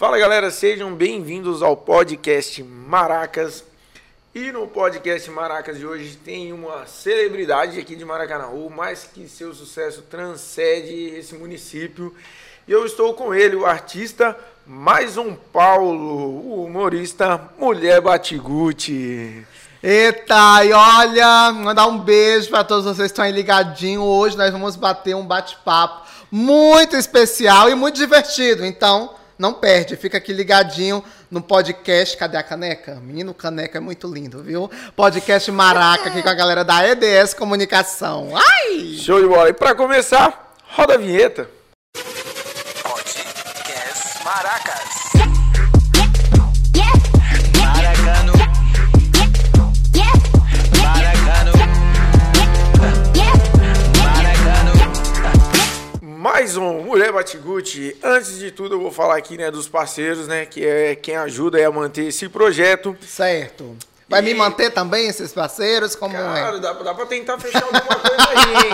Fala galera, sejam bem-vindos ao podcast Maracas. E no podcast Maracas de hoje tem uma celebridade aqui de Maracanaú, mas que seu sucesso transcende esse município. E eu estou com ele, o artista mais um Paulo, o humorista Mulher Batiguti. Eita, e olha, mandar um beijo para todos vocês que estão aí ligadinho. Hoje nós vamos bater um bate-papo muito especial e muito divertido. Então, não perde, fica aqui ligadinho no podcast. Cadê a caneca? Menino, caneca é muito lindo, viu? Podcast Maraca aqui com a galera da EDS Comunicação. Ai! Show de bola. E para começar, roda a vinheta. Mais um Mulher Batiguti. Antes de tudo, eu vou falar aqui, né, dos parceiros, né, que é quem ajuda a manter esse projeto. Certo. Vai E- me manter também, esses parceiros? Como Cara, é? dá, dá pra tentar fechar alguma coisa aí, hein?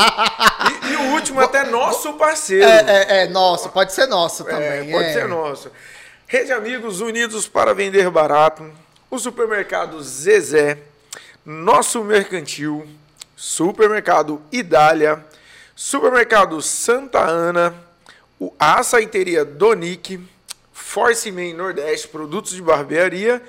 E, e o último até nosso parceiro. É, é, é nosso, pode ser nosso É, também. pode é. ser nosso. Rede Amigos Unidos para Vender Barato, o supermercado Zezé, Nosso Mercantil, Supermercado Idália, Supermercado Santa Ana, o Açaiteria Donic, Force Man Nordeste Produtos de Barbearia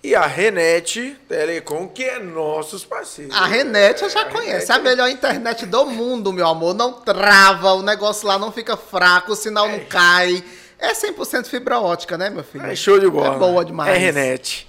e a Renete Telecom, que é nossos parceiros. A Renete eu já A conheço. É a melhor internet do mundo, meu amor. Não trava, o negócio lá não fica fraco, o sinal não cai. É 100% fibra ótica, né, meu filho? É show de bola. É boa demais. É Renete.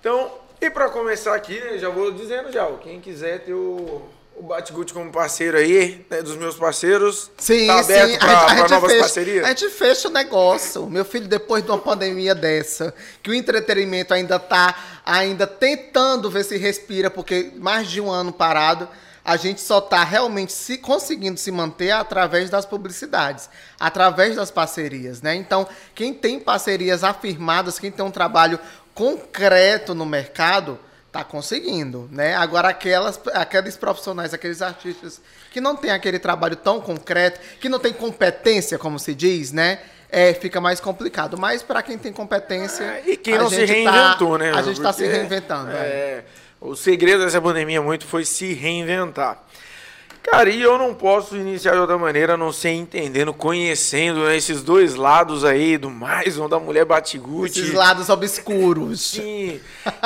Então, e pra começar aqui, né, já vou dizendo já, quem quiser ter o, o Batgut como parceiro aí, né, dos meus parceiros, Sim, tá aberto sim. pra, pra novas fecha, parcerias? a gente fecha o negócio. Meu filho, depois de uma pandemia dessa, que o entretenimento ainda tá ainda tentando ver se respira, porque mais de um ano parado, a gente só tá realmente se conseguindo se manter através das publicidades, através das parcerias, né? Então, quem tem parcerias afirmadas, quem tem um trabalho concreto no mercado, tá conseguindo, né? Agora aquelas, aqueles profissionais, aqueles artistas que não tem aquele trabalho tão concreto, que não tem competência, como se diz, né? É, fica mais complicado. Mas para quem tem competência, É, e quem a não se gente reinventou, tá, né? A gente está se Porque, reinventando. é. É, o segredo dessa pandemia muito foi se reinventar. Cara, e eu não posso iniciar de outra maneira, a não ser entendendo, conhecendo né, esses dois lados aí, do mais um da mulher Batiguti. Esses lados obscuros. Sim.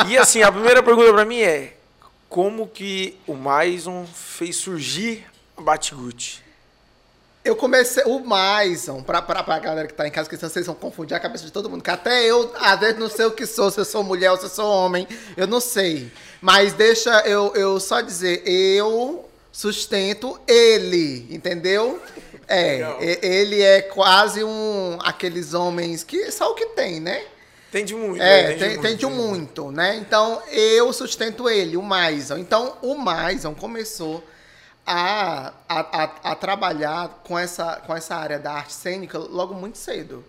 E assim, a primeira pergunta pra mim é: como que o Maison fez surgir a Batiguti? Eu comecei o Maison, pra, pra, pra galera que tá em casa, que vocês vão confundir a cabeça de todo mundo, que até eu, às vezes, não sei o que sou, se eu sou mulher ou se eu sou homem, eu não sei. Mas deixa eu, eu só dizer, eu sustento ele, entendeu? É, Legal. ele é quase um, aqueles homens que só o que tem, né? Tem de muito. É, né? tem, tem de muito, né? Então, eu sustento ele, o Maison. Então, o Maison começou a, a, a, a trabalhar com essa, com essa área da arte cênica logo muito cedo.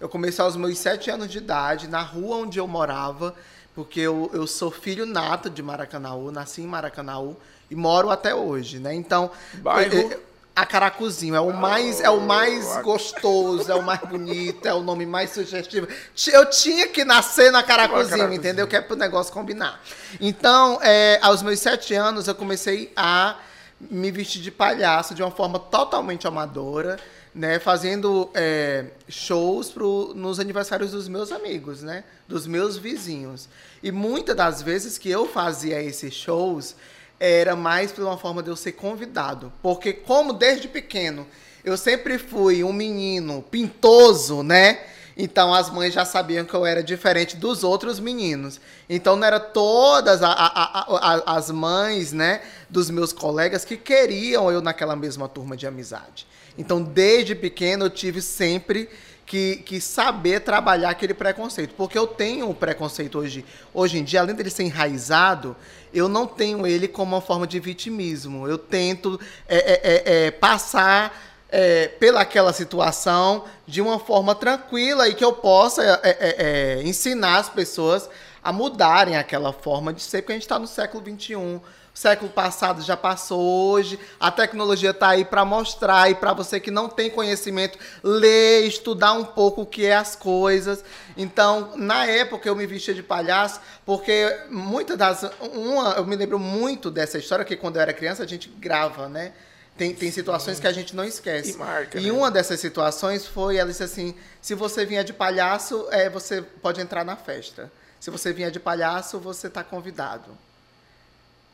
Eu comecei aos meus sete anos de idade, na rua onde eu morava, porque eu, eu sou filho nato de Maracanaú, nasci em Maracanaú e moro até hoje, né? Então, Bairro? eu- eu- a Caracuzinho é o mais é o mais a- gostoso, é o mais bonito, é o nome mais sugestivo. Ti- Eu tinha que nascer na Caracuzinho, Caracuzinho. entendeu? Que é pro negócio combinar. Então, é, aos meus sete anos, eu comecei a me vestir de palhaço de uma forma totalmente amadora, né? Fazendo é, shows pro, nos aniversários dos meus amigos, né? Dos meus vizinhos. E muitas das vezes que eu fazia esses shows, era mais por uma forma de eu ser convidado. Porque como desde pequeno eu sempre fui um menino pintoso, né? Então as mães já sabiam que eu era diferente dos outros meninos. Então não era todas a- a- a- as mães, né, dos meus colegas que queriam eu naquela mesma turma de amizade. Então desde pequeno eu tive sempre que, que saber trabalhar aquele preconceito. Porque eu tenho o preconceito hoje, hoje em dia, além dele ser enraizado, eu não tenho ele como uma forma de vitimismo. Eu tento é, é, é, é, passar é, pelaquela situação de uma forma tranquila e que eu possa é, é, é, ensinar as pessoas a mudarem aquela forma de ser, porque a gente está no século XXI. O século passado já passou hoje, a tecnologia está aí para mostrar e para você que não tem conhecimento, ler, estudar um pouco o que é as coisas. Então, na época eu me vestia de palhaço, porque muitas das uma, eu me lembro muito dessa história que quando eu era criança a gente grava, né? Tem, tem situações que a gente não esquece. E marca, e né? uma dessas situações foi, ela disse assim, se você vier de palhaço, é, você pode entrar na festa. Se você vier de palhaço, você está convidado.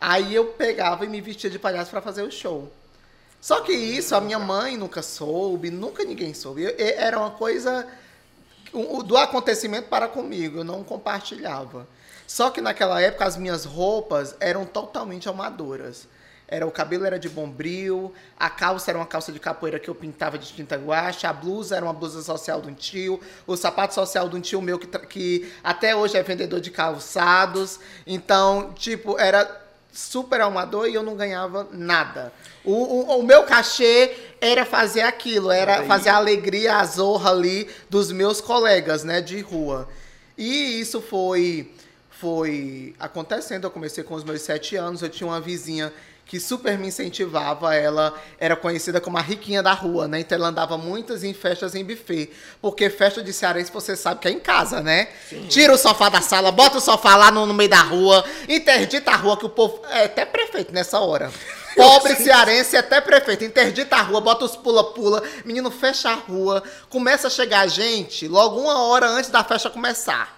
Aí eu pegava e me vestia de palhaço para fazer o show. Só que isso a minha mãe nunca soube, nunca ninguém soube. Eu- era uma coisa do acontecimento para comigo, eu não compartilhava. Só que naquela época as minhas roupas eram totalmente amadoras. Era, o cabelo era de bombril, a calça era uma calça de capoeira que eu pintava de tinta guache, a blusa era uma blusa social de um tio, o sapato social de um tio meu que, que até hoje é vendedor de calçados. Então, tipo, era super amador e eu não ganhava nada. O, o, o meu cachê era fazer aquilo, era Aí- fazer a alegria, a zorra ali dos meus colegas, né, de rua. E isso foi foi acontecendo. Eu comecei com os meus sete anos. Eu tinha uma vizinha que super me incentivava. Ela era conhecida como a riquinha da rua, né? Então ela andava muitas em festas em buffet. Porque festa de cearense você sabe que é em casa, né? Tira o sofá da sala, bota o sofá lá no, no meio da rua, interdita a rua, que o povo. É até prefeito nessa hora. Pobre cearense, é até prefeito. Interdita a rua, bota os pula-pula, menino fecha a rua, começa a chegar gente logo uma hora antes da festa começar.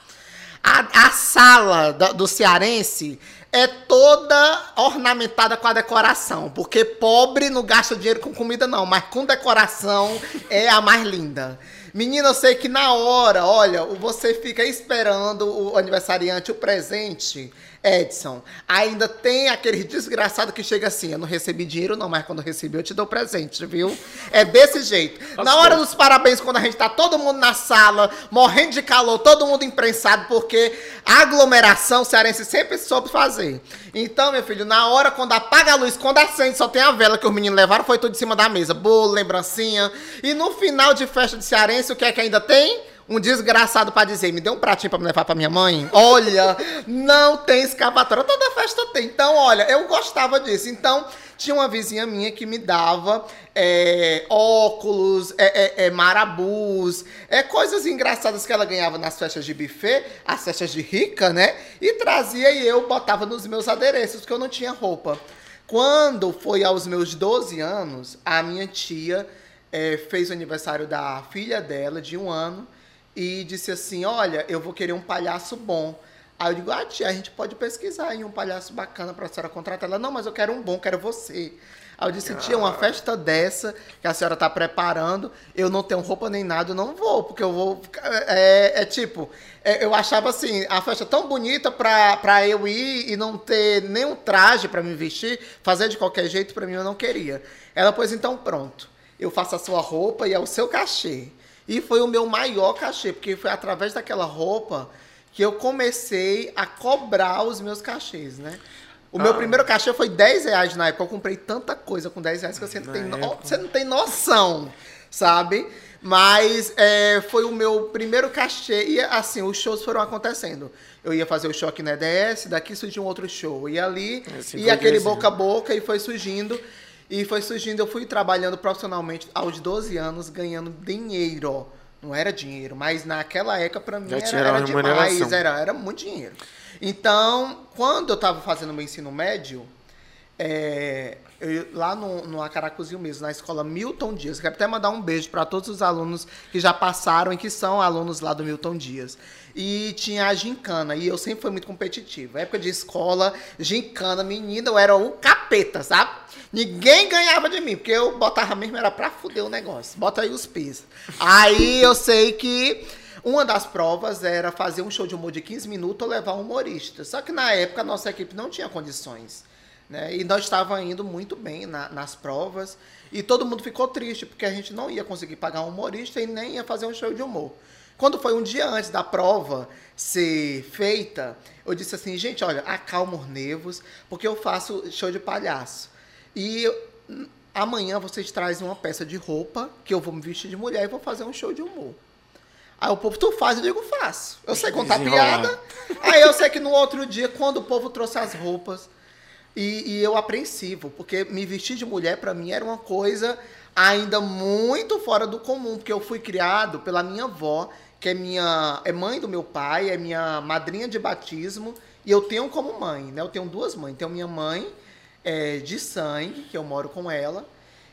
A, a sala da- do cearense é toda ornamentada com a decoração, porque pobre não gasta dinheiro com comida não, mas com decoração é a mais linda. Menina, eu sei que na hora, olha, você fica esperando o aniversariante, o presente, Edson. Ainda tem aquele desgraçado que chega assim, eu não recebi dinheiro não, mas quando eu recebi eu te dou presente, viu? É desse jeito. Na hora dos parabéns, quando a gente tá todo mundo na sala, morrendo de calor, todo mundo imprensado, porque a aglomeração cearense sempre soube fazer. Então, meu filho, na hora, quando apaga a luz, quando acende, só tem a vela que os meninos levaram, foi tudo em cima da mesa. Bolo, lembrancinha. E no final de festa de cearense, o que é que ainda tem? Um desgraçado pra dizer, me dê um pratinho pra me levar pra minha mãe? Olha, não tem escapatória. Toda festa tem. Então, olha, eu gostava disso. Então, tinha uma vizinha minha que me dava é, óculos, é, é, é, marabus, é, coisas engraçadas que ela ganhava nas festas de buffet, as festas de rica, né? E trazia e eu botava nos meus adereços, porque eu não tinha roupa. Quando foi aos meus 12 anos, a minha tia é, fez o aniversário da filha dela, de um ano, e disse assim: Olha, eu vou querer um palhaço bom. Aí eu digo: Ah, tia, a gente pode pesquisar em um palhaço bacana pra senhora contratar. Ela: Não, mas eu quero um bom, quero você. Aí eu disse: Tia, uma festa dessa que a senhora tá preparando, eu não tenho roupa nem nada, eu não vou, porque eu vou. ficar- É, é tipo, é, eu achava assim, a festa tão bonita pra, pra eu ir e não ter nenhum traje pra me vestir, fazer de qualquer jeito, pra mim eu não queria. Ela, pois então, pronto. Eu faço a sua roupa e é o seu cachê. E foi o meu maior cachê, porque foi através daquela roupa que eu comecei a cobrar os meus cachês, né? O meu Ah. primeiro cachê foi 10 reais na época. Eu comprei tanta coisa com 10 reais que você não, tem, no- você não tem noção, sabe? Mas é, foi o meu primeiro cachê. E assim, os shows foram acontecendo. Eu ia fazer o show aqui na EDS, daqui surgiu um outro show. E ali, Assim e aquele boca a boca, e foi surgindo. E foi surgindo, eu fui trabalhando profissionalmente aos 12 anos, ganhando dinheiro. Não era dinheiro, mas naquela época pra mim Já era, era demais, era, era muito dinheiro. Então, quando eu tava fazendo meu ensino médio, é, eu- lá no, no Acaracuzinho mesmo, na escola Milton Dias. Quero até mandar um beijo para todos os alunos que já passaram e que são alunos lá do Milton Dias. E tinha a gincana, e eu sempre fui muito competitivo. Época de escola, gincana, menina, eu era o capeta, sabe? Ninguém ganhava de mim, porque eu botava mesmo, era pra fuder o negócio. Bota aí os pis. Aí eu sei que uma das provas era fazer um show de humor de 15 minutos ou levar um humorista. Só que na época a nossa equipe não tinha condições. Né? E nós estávamos indo muito bem na- nas provas. E todo mundo ficou triste, porque a gente não ia conseguir pagar um humorista e nem ia fazer um show de humor. Quando foi um dia antes da prova ser feita, eu disse assim, gente, olha, acalma os nervos, porque eu faço show de palhaço. E amanhã vocês trazem uma peça de roupa, que eu vou me vestir de mulher e vou fazer um show de humor. Aí o povo, tu faz? Eu digo, faço. Eu sei contar piada. Aí eu sei que no outro dia, quando o povo trouxe as roupas, E, e eu apreensivo, porque me vestir de mulher para mim era uma coisa ainda muito fora do comum, porque eu fui criado pela minha avó, que é minha é mãe do meu pai, é minha madrinha de batismo, e eu tenho como mãe, né? Eu tenho duas mães. Tenho minha mãe é, de sangue, que eu moro com ela,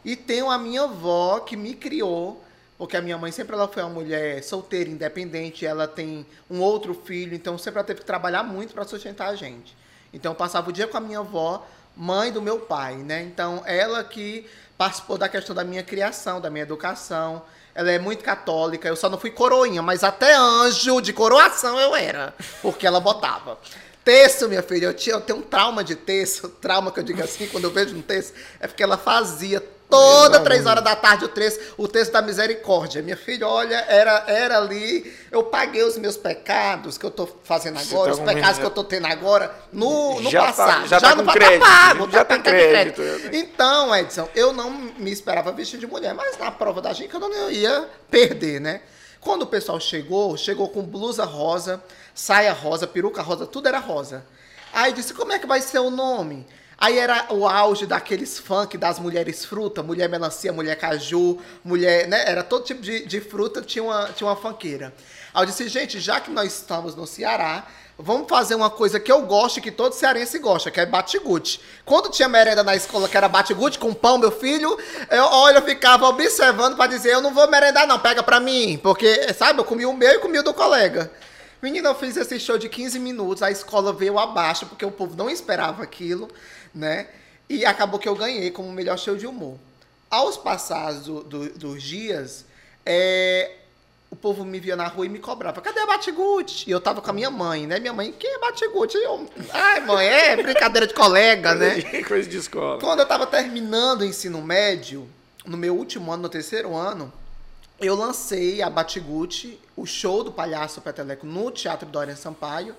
e tenho a minha avó que me criou, porque a minha mãe sempre ela foi uma mulher solteira, independente, ela tem um outro filho, então sempre ela teve que trabalhar muito para sustentar a gente. Então eu passava o dia com a minha avó, mãe do meu pai, né? Então ela que participou da questão da minha criação, da minha educação. Ela é muito católica, eu só não fui coroinha, mas até anjo de coroação eu era, porque ela botava. Texto, minha filha, eu, tinha, eu tenho um trauma de texto, trauma que eu digo assim, quando eu vejo um texto, é porque ela fazia toda três horas da tarde o texto, o texto da misericórdia. Minha filha, olha, era, era ali, eu paguei os meus pecados que eu tô fazendo agora, tá os pecados que eu tô tendo agora no, no Já tá- passado. já tá no com pa- crédito, pago, já tá tem com crédito. Então, Edson, eu não me esperava vestir de mulher, mas na prova da gente eu não ia perder, né? Quando o pessoal chegou, chegou com blusa rosa, saia rosa, peruca rosa, tudo era rosa. Aí disse, como é que vai ser o nome? Aí era o auge daqueles funk das mulheres fruta, mulher melancia, mulher caju, mulher, né? Era todo tipo de, de fruta, tinha uma, tinha uma funkeira. Aí eu disse, gente, já que nós estamos no Ceará, vamos fazer uma coisa que eu gosto e que todo cearense gosta, que é batigute. Quando tinha merenda na escola que era batigute com pão, meu filho, eu, olha, eu ficava observando para dizer, eu não vou merendar não, pega pra mim. Porque, sabe, eu comi o meu e comi o do colega. Menina, eu fiz esse show de 15 minutos, a escola veio abaixo, porque o povo não esperava aquilo, né? E acabou que eu ganhei como melhor show de humor. Aos passados do- do- dos dias, é, o povo me via na rua e me cobrava, cadê a Batigute? E eu tava com a minha mãe, né? Minha mãe, quem é Batigute? Eu, ai, mãe, é brincadeira de colega, né? Coisa de escola. Quando eu estava terminando o ensino médio, no meu último ano, no terceiro ano, eu lancei a Batiguti, o show do Palhaço Peteleco no Teatro Dorian Sampaio,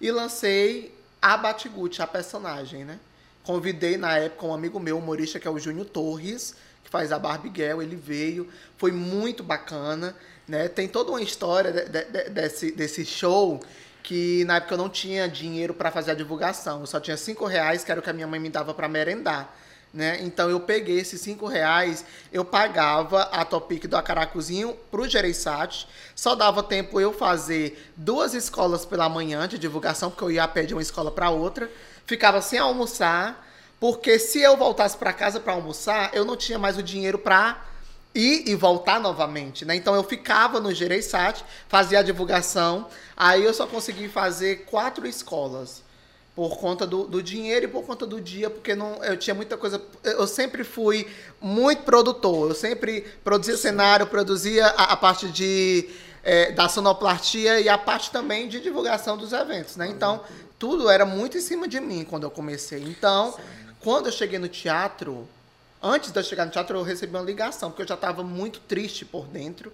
e lancei a Batiguti, a personagem, né? Convidei na época um amigo meu, humorista, que é o Júnior Torres, que faz a Barbie Girl, ele veio, foi muito bacana, né? Tem toda uma história de- de- de- desse, desse show que na época eu não tinha dinheiro para fazer a divulgação, eu só tinha cinco reais, que era o que a minha mãe me dava para merendar. Né? Então eu peguei esses cinco reais, eu pagava a Topic do Acaracuzinho pro Gereissat, só dava tempo eu fazer duas escolas pela manhã de divulgação, porque eu ia a pé de uma escola para outra, ficava sem almoçar, porque se eu voltasse para casa para almoçar, eu não tinha mais o dinheiro para ir e voltar novamente, né? Então eu ficava no Gereissat, fazia a divulgação, aí eu só consegui fazer quatro escolas por conta do, do dinheiro e por conta do dia, porque não, eu tinha muita coisa. Eu sempre fui muito produtor, eu sempre produzia cenário, produzia a, a parte de eh, da sonoplastia e a parte também de divulgação dos eventos, né? Então, tudo era muito em cima de mim quando eu comecei. Então, quando eu cheguei no teatro, antes de eu chegar no teatro, eu recebi uma ligação, porque eu já estava muito triste por dentro,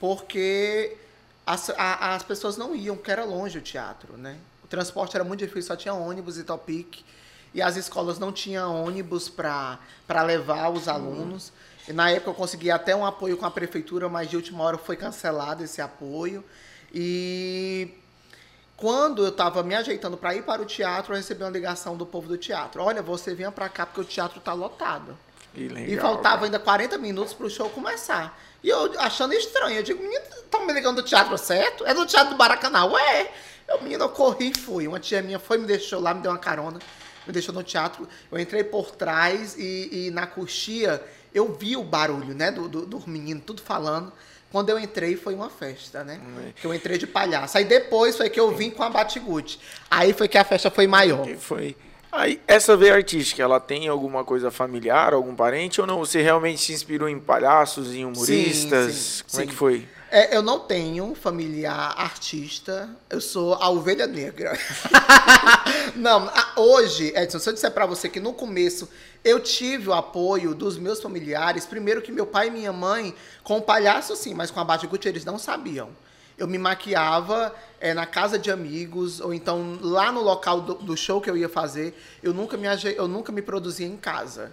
porque as, a- as pessoas não iam, porque era longe o teatro, né? O transporte era muito difícil, só tinha ônibus e topic. E as escolas não tinham ônibus para levar os alunos. E na época eu consegui até um apoio com a prefeitura, mas de última hora foi cancelado esse apoio. E quando eu estava me ajeitando para ir para o teatro, eu recebi uma ligação do povo do teatro. Olha, você vinha para cá porque o teatro está lotado. Legal, e faltava ainda 40 minutos para o show começar. E eu achando estranho, eu digo, menino, estão me ligando do teatro certo? É do teatro do Baracanã. Ué, eu, menino, eu corri e fui. Uma tia minha foi, me deixou lá, me deu uma carona, me deixou no teatro. Eu entrei por trás e, e na coxia eu vi o barulho, né, do, do, do menino, tudo falando. Quando eu entrei, foi uma festa, né? Que eu entrei de palhaço. Aí depois foi que eu vim com a Batigute. Aí foi que a festa foi maior. Que foi. Aí, essa veia artística, ela tem alguma coisa familiar, algum parente, ou não? Você realmente se inspirou em palhaços, em humoristas? sim, Como é sim. que foi? É, eu não tenho familiar artista, eu sou a ovelha negra. não, hoje, Edson, se eu disser pra você que no começo eu tive o apoio dos meus familiares, primeiro que meu pai e minha mãe, com o palhaço sim, mas com a Batiguti eles não sabiam. Eu me maquiava é, na casa de amigos, ou então lá no local do, do show que eu ia fazer, eu nunca me, eu nunca me produzia em casa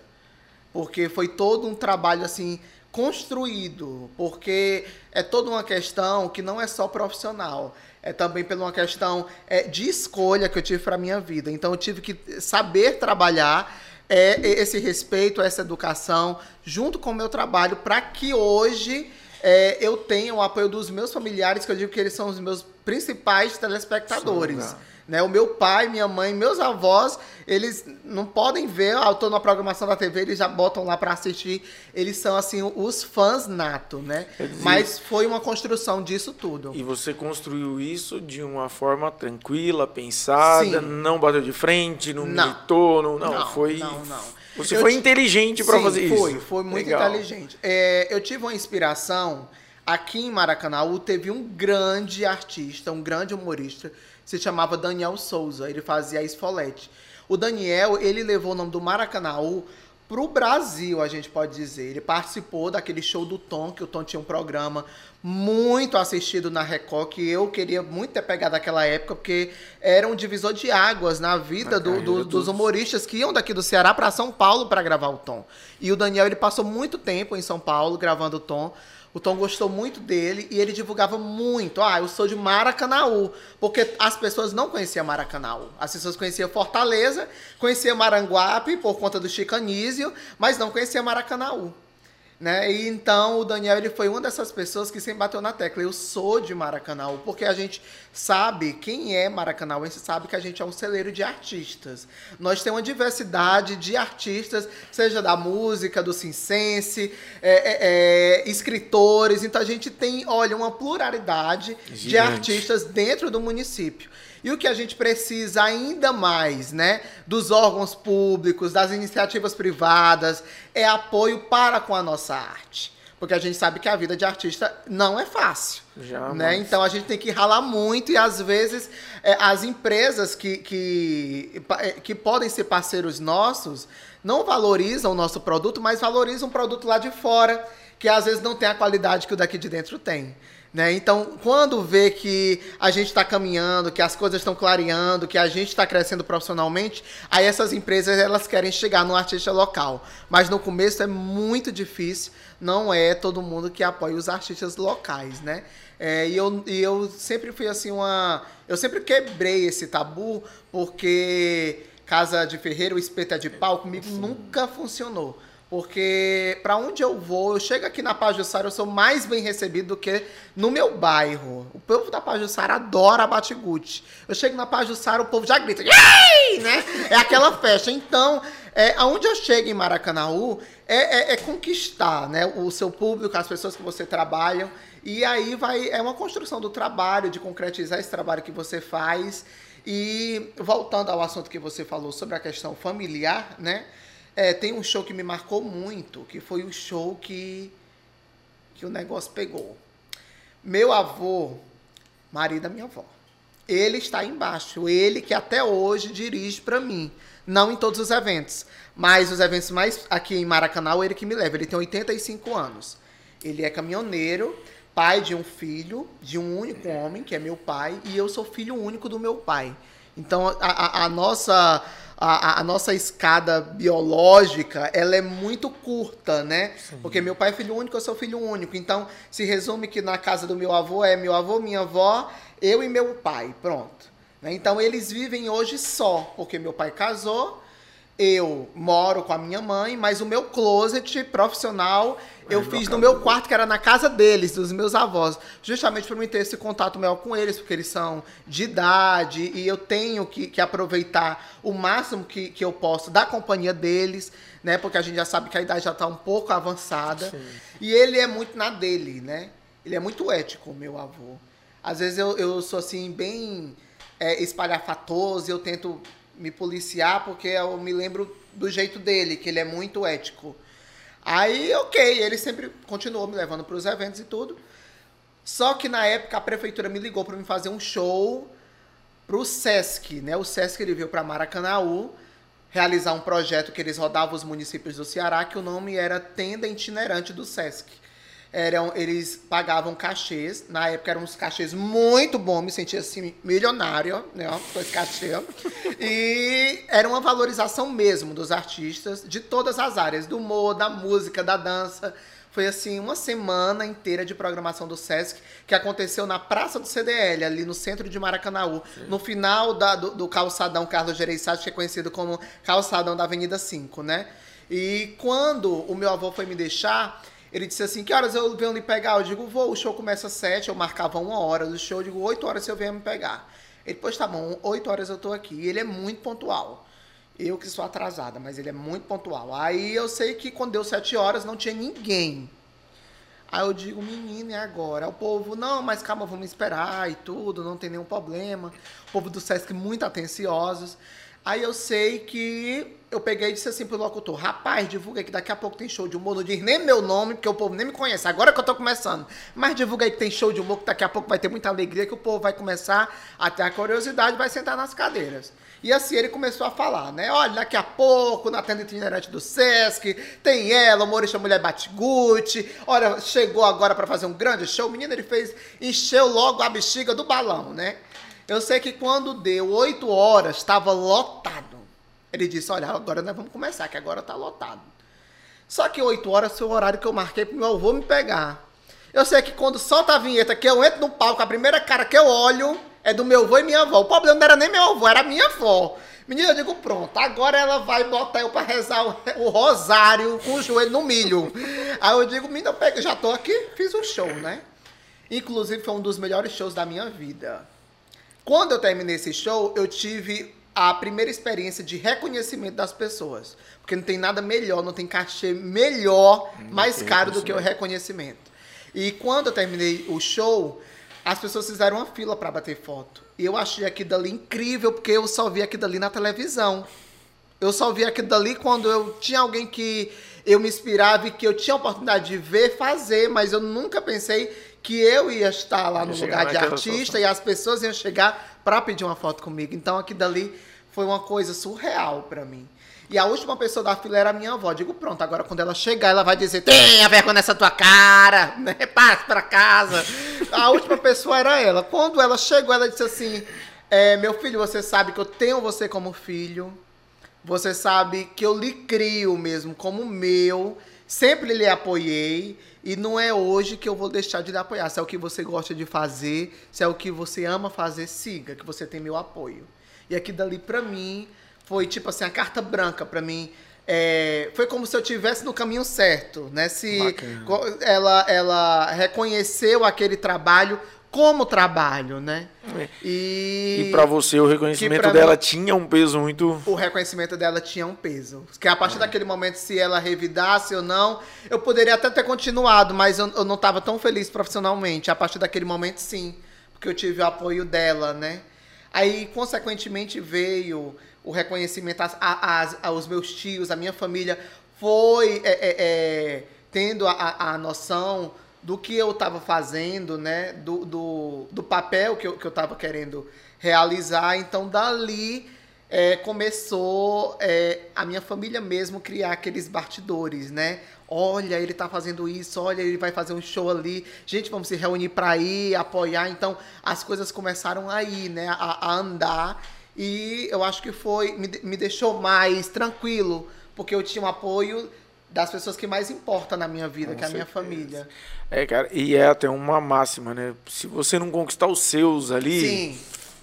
porque foi todo um trabalho assim construído, porque é toda uma questão que não é só profissional, é também pela uma questão é, de escolha que eu tive para minha vida. Então eu tive que saber trabalhar é, esse respeito, essa educação, junto com o meu trabalho, para que hoje é, eu tenha o apoio dos meus familiares, que eu digo que eles são os meus principais telespectadores. Sim, né? O meu pai, minha mãe, meus avós, eles não podem ver, ah, eu tô na programação da TV, eles já botam lá para assistir. Eles são, assim, os fãs nato, né? Mas foi uma construção disso tudo. E você construiu isso de uma forma tranquila, pensada, Sim. não bateu de frente, não, Não. militou, não, não, foi. Não, não. Você Eu foi inteligente para fazer isso. Foi, foi muito Legal. inteligente. É, eu tive uma inspiração aqui em Maracanã. Teve um grande artista, um grande humorista, se chamava Daniel Souza. Ele fazia a esfolete. O Daniel, ele levou o nome do Maracanaú pro Brasil, a gente pode dizer. Ele participou daquele show do Tom, que o Tom tinha um programa muito assistido na Record, que eu queria muito ter pegado naquela época, porque era um divisor de águas na vida do- do- dos dos- humoristas que iam daqui do Ceará para São Paulo para gravar o Tom. E o Daniel, ele passou muito tempo em São Paulo gravando o Tom. O Tom gostou muito dele e ele divulgava muito. Ah, eu sou de Maracanaú. Porque as pessoas não conheciam Maracanaú. As pessoas conheciam Fortaleza, conheciam Maranguape por conta do chicanísio, mas não conheciam Maracanaú. Né? E então o Daniel ele foi uma dessas pessoas que sempre bateu na tecla. Eu sou de Maracanã, porque a gente sabe quem é maracanaense, sabe que a gente é um celeiro de artistas. Nós temos uma diversidade de artistas, seja da música, do cincense, é, é, é, escritores. Então a gente tem, olha, uma pluralidade de Gigante. artistas dentro do município. E o que a gente precisa ainda mais, né, dos órgãos públicos, das iniciativas privadas, é apoio para com a nossa arte. Porque a gente sabe que a vida de artista não é fácil. Jamais. Né? Então a gente tem que ralar muito e às vezes é, as empresas que, que, é, que podem ser parceiros nossos não valorizam o nosso produto, mas valorizam um produto lá de fora, que às vezes não tem a qualidade que o daqui de dentro tem. Né? Então, quando vê que a gente está caminhando, que as coisas estão clareando, que a gente está crescendo profissionalmente, aí essas empresas elas querem chegar no artista local. Mas no começo é muito difícil, não é todo mundo que apoia os artistas locais, né? É, e, eu, e eu sempre fui assim uma. Eu sempre quebrei esse tabu, porque Casa de Ferreira, o espeto é de pau, comigo nunca funcionou. Porque para onde eu vou, eu chego aqui na Pajussara, eu sou mais bem recebido do que no meu bairro. O povo da Pajussara adora Batigute. Eu chego na Pajussara, o povo já grita, Yay! né? É aquela festa. Então, é, aonde eu chego em Maracanaú é, é- é conquistar né, o seu público, as pessoas que você trabalha. E aí vai, é uma construção do trabalho, de concretizar esse trabalho que você faz. E voltando ao assunto que você falou sobre a questão familiar, né? É, tem um show que me marcou muito, que foi o show que, que o negócio pegou. Meu avô, marido da minha avó, ele está embaixo. Ele que até hoje dirige para mim. Não em todos os eventos, mas os eventos mais aqui em Maracanã, ele que me leva. Ele tem 85 anos. Ele é caminhoneiro, pai de um filho, de um único homem, que é meu pai, e eu sou filho único do meu pai. Então, a, a- a nossa, a, a nossa escada biológica, ela é muito curta, né? Porque meu pai é filho único, eu sou filho único. Então, se resume que na casa do meu avô é meu avô, minha avó, eu e meu pai, pronto. né? Então, eles vivem hoje só, porque meu pai casou, eu moro com a minha mãe, mas o meu closet profissional eu fiz no meu quarto, que era na casa deles, dos meus avós. Justamente para mim ter esse contato maior com eles, porque eles são de idade e eu tenho que, que aproveitar o máximo que, que eu posso da companhia deles, né? Porque a gente já sabe que a idade já está um pouco avançada. Sim. E ele é muito na dele, né? Ele é muito ético, meu avô. Às vezes eu, eu sou assim, bem é, espalhafatoso, eu tento me policiar porque eu me lembro do jeito dele, que ele é muito ético. Aí, ok, ele sempre continuou me levando para os eventos e tudo. Só que na época a prefeitura me ligou para me fazer um show pro Sesc, né? O Sesc ele veio para Maracanaú realizar um projeto que eles rodavam os municípios do Ceará, que o nome era Tenda Itinerante do Sesc. Eram, eles pagavam cachês, na época eram uns cachês muito bons, me sentia assim, milionário, né, com esse cachê. E era uma valorização mesmo dos artistas de todas as áreas, do humor, da música, da dança. Foi assim, uma semana inteira de programação do Sesc, que aconteceu na Praça do CDL, ali no centro de Maracanaú, no final da- do, do calçadão Carlos Gereissati, que é conhecido como calçadão da Avenida 5, né? E quando o meu avô foi me deixar, ele disse assim, que horas eu venho lhe pegar? Eu digo, vou, o show começa às sete, eu marcava uma hora do show, eu digo, oito horas você vem me pegar. Ele, pois tá bom, oito horas eu tô aqui. E ele é muito pontual. Eu que sou atrasada, mas ele é muito pontual. Aí eu sei que quando deu sete horas não tinha ninguém. Aí eu digo, menino, e agora? O povo, não, mas calma, vamos esperar e tudo, não tem nenhum problema. O povo do Sesc muito atenciosos. Aí eu sei que eu peguei e disse assim pro locutor, rapaz, divulga aí que daqui a pouco tem show de humor, não diz nem meu nome, porque o povo nem me conhece, agora que eu tô começando. Mas divulga aí que tem show de humor, que daqui a pouco vai ter muita alegria, que o povo vai começar a ter a curiosidade, vai sentar nas cadeiras. E assim ele começou a falar, né? Olha, daqui a pouco, na tenda itinerante do Sesc, tem ela, humorista mulher Batigute. Olha, chegou agora para fazer um grande show. O menino, ele fez, encheu logo a bexiga do balão, né? Eu sei que quando deu 8 horas, estava lotado. Ele disse, olha, agora nós vamos começar, que agora tá lotado. Só que 8 horas foi o horário que eu marquei pro meu avô me pegar. Eu sei que quando solta a vinheta, que eu entro no palco, a primeira cara que eu olho é do meu avô e minha avó. O problema não era nem meu avô, era minha avó. Menina, eu digo, pronto, agora ela vai botar eu pra rezar o, o rosário com o joelho no milho. Aí eu digo, menina, eu pego, já tô aqui, fiz um show, né? Inclusive, foi um dos melhores shows da minha vida. Quando eu terminei esse show, eu tive a primeira experiência de reconhecimento das pessoas. Porque não tem nada melhor, não tem cachê melhor, mais tem caro do que o reconhecimento. E quando eu terminei o show, as pessoas fizeram uma fila para bater foto. E eu achei aquilo dali incrível, porque eu só vi aquilo dali na televisão. Eu só vi aquilo dali quando eu tinha alguém que eu me inspirava e que eu tinha a oportunidade de ver fazer, mas eu nunca pensei que eu ia estar lá no lugar de artista e as pessoas iam chegar para pedir uma foto comigo. Então aquilo dali foi uma coisa surreal para mim. E a última pessoa da fila era a minha avó. Eu digo, pronto, agora quando ela chegar, ela vai dizer: tenha vergonha nessa tua cara, né? Passe pra casa. A última pessoa era ela. Quando ela chegou, ela disse assim: é, Meu filho, você sabe que eu tenho você como filho. Você sabe que eu lhe crio mesmo como meu. Sempre lhe apoiei. E não é hoje que eu vou deixar de lhe apoiar. Se é o que você gosta de fazer, se é o que você ama fazer, siga, que você tem meu apoio. E aqui dali pra mim foi tipo assim, a carta branca pra mim. É, foi como se eu tivesse no caminho certo, né? Se Bacana. ela, ela reconheceu aquele trabalho como trabalho, né? E, E pra você o reconhecimento dela mim- tinha um peso muito. o reconhecimento dela tinha um peso. Que a partir daquele momento, se ela revidasse ou não, eu poderia até ter continuado, mas eu, eu não estava tão feliz profissionalmente. A partir daquele momento, sim. Porque eu tive o apoio dela, né? Aí, consequentemente, veio o reconhecimento às- a- às- aos meus tios, a minha família foi é, é, é, tendo a, a- a noção do que eu estava fazendo, né? Do, do, do papel que eu, que eu estava querendo realizar. Então, dali é, começou é, a minha família mesmo criar aqueles bastidores, né? Olha, ele tá fazendo isso, olha, ele vai fazer um show ali. Gente, vamos se reunir para ir, apoiar. Então, as coisas começaram aí, né? A, a andar. E eu acho que foi. Me, me deixou mais tranquilo, porque eu tinha um apoio das pessoas que mais importam na minha vida, Com que é a minha família. É, cara, e é até uma máxima, né? Se você não conquistar os seus ali. Sim.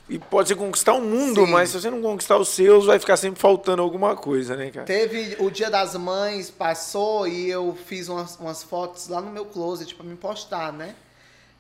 E pode ser conquistar o mundo, Sim. mas se você não conquistar os seus, vai ficar sempre faltando alguma coisa, né, cara? Teve o Dia das Mães, passou e eu fiz umas, umas fotos lá no meu closet pra me postar, né?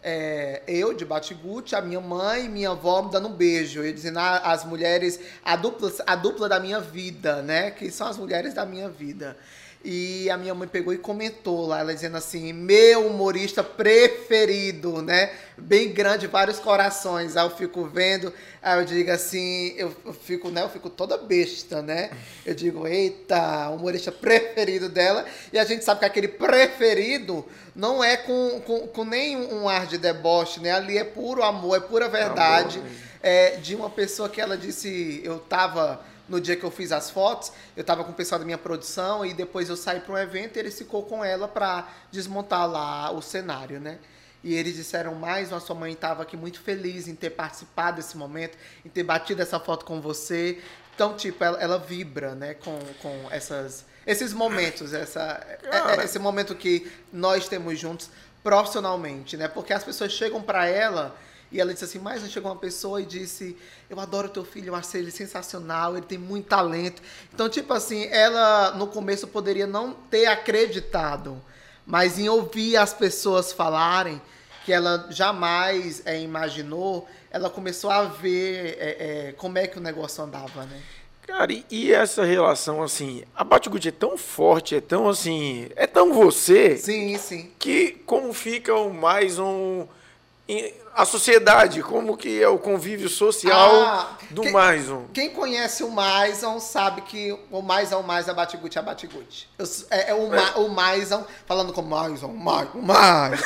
É, eu, de Batigute, a minha mãe e minha avó me dando um beijo. Eu dizendo ah, as mulheres, a dupla, a dupla da minha vida, né? Que são as mulheres da minha vida. E a minha mãe pegou e comentou lá, ela dizendo assim, meu humorista preferido, né? Bem grande, vários corações. Aí eu fico vendo, aí eu digo assim, eu, eu fico, né? Eu fico toda besta, né? Eu digo, eita, o humorista preferido dela. E a gente sabe que aquele preferido não é com, com, com nem um ar de deboche, né? Ali é puro amor, é pura verdade. Amor. É, de uma pessoa que ela disse, eu tava no dia que eu fiz as fotos, eu tava com o pessoal da minha produção e depois eu saí para um evento e ele ficou com ela para desmontar lá o cenário, né? E eles disseram mais, a sua mãe estava aqui muito feliz em ter participado desse momento, em ter batido essa foto com você. Então, tipo, ela, ela vibra, né, com, com essas Esses momentos, essa, é- Cara. é- esse momento que nós temos juntos profissionalmente, né? Porque as pessoas chegam pra ela e ela disse assim, mas chegou uma pessoa e disse, eu adoro teu filho, eu achei ele sensacional, ele tem muito talento. Então, tipo assim, ela no começo poderia não ter acreditado, mas em ouvir as pessoas falarem que ela jamais é, imaginou, ela começou a ver é, é, como é que o negócio andava, né? Cara, e, e essa relação, assim, a Batgut é tão forte, é tão assim, é tão você, Sim, sim. que como fica o mais um... A sociedade, como que é o convívio social Ah, do quem- mais um. Quem conhece o Maison sabe que o Maison mais é Batiguti é s- É, é o, Ma, o Maison, falando com Maison, Maison, Maison.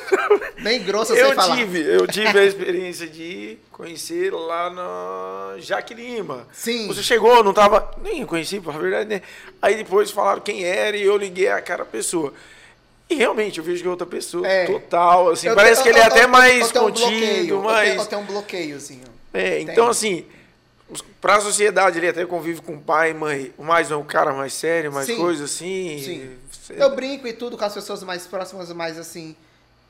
Bem grosso eu sei Eu falar. tive, eu tive a experiência de conhecer lá na Jaque Lima. Sim. Você chegou, não tava. Nem conheci, por verdade, né? Aí depois falaram quem era e eu liguei a cara pessoa. E realmente eu vejo que é outra pessoa. É. Total. Assim, Eu parece tenho- que ele é eu- até eu- mais eu um contido, eu mais. Eu tenho um bloqueiozinho. É, então assim, pra sociedade ele até convive com pai e mãe, mais é um cara mais sério, mais Sim. coisa assim. Sim. Cê- Eu brinco e tudo com as pessoas mais próximas, mas assim,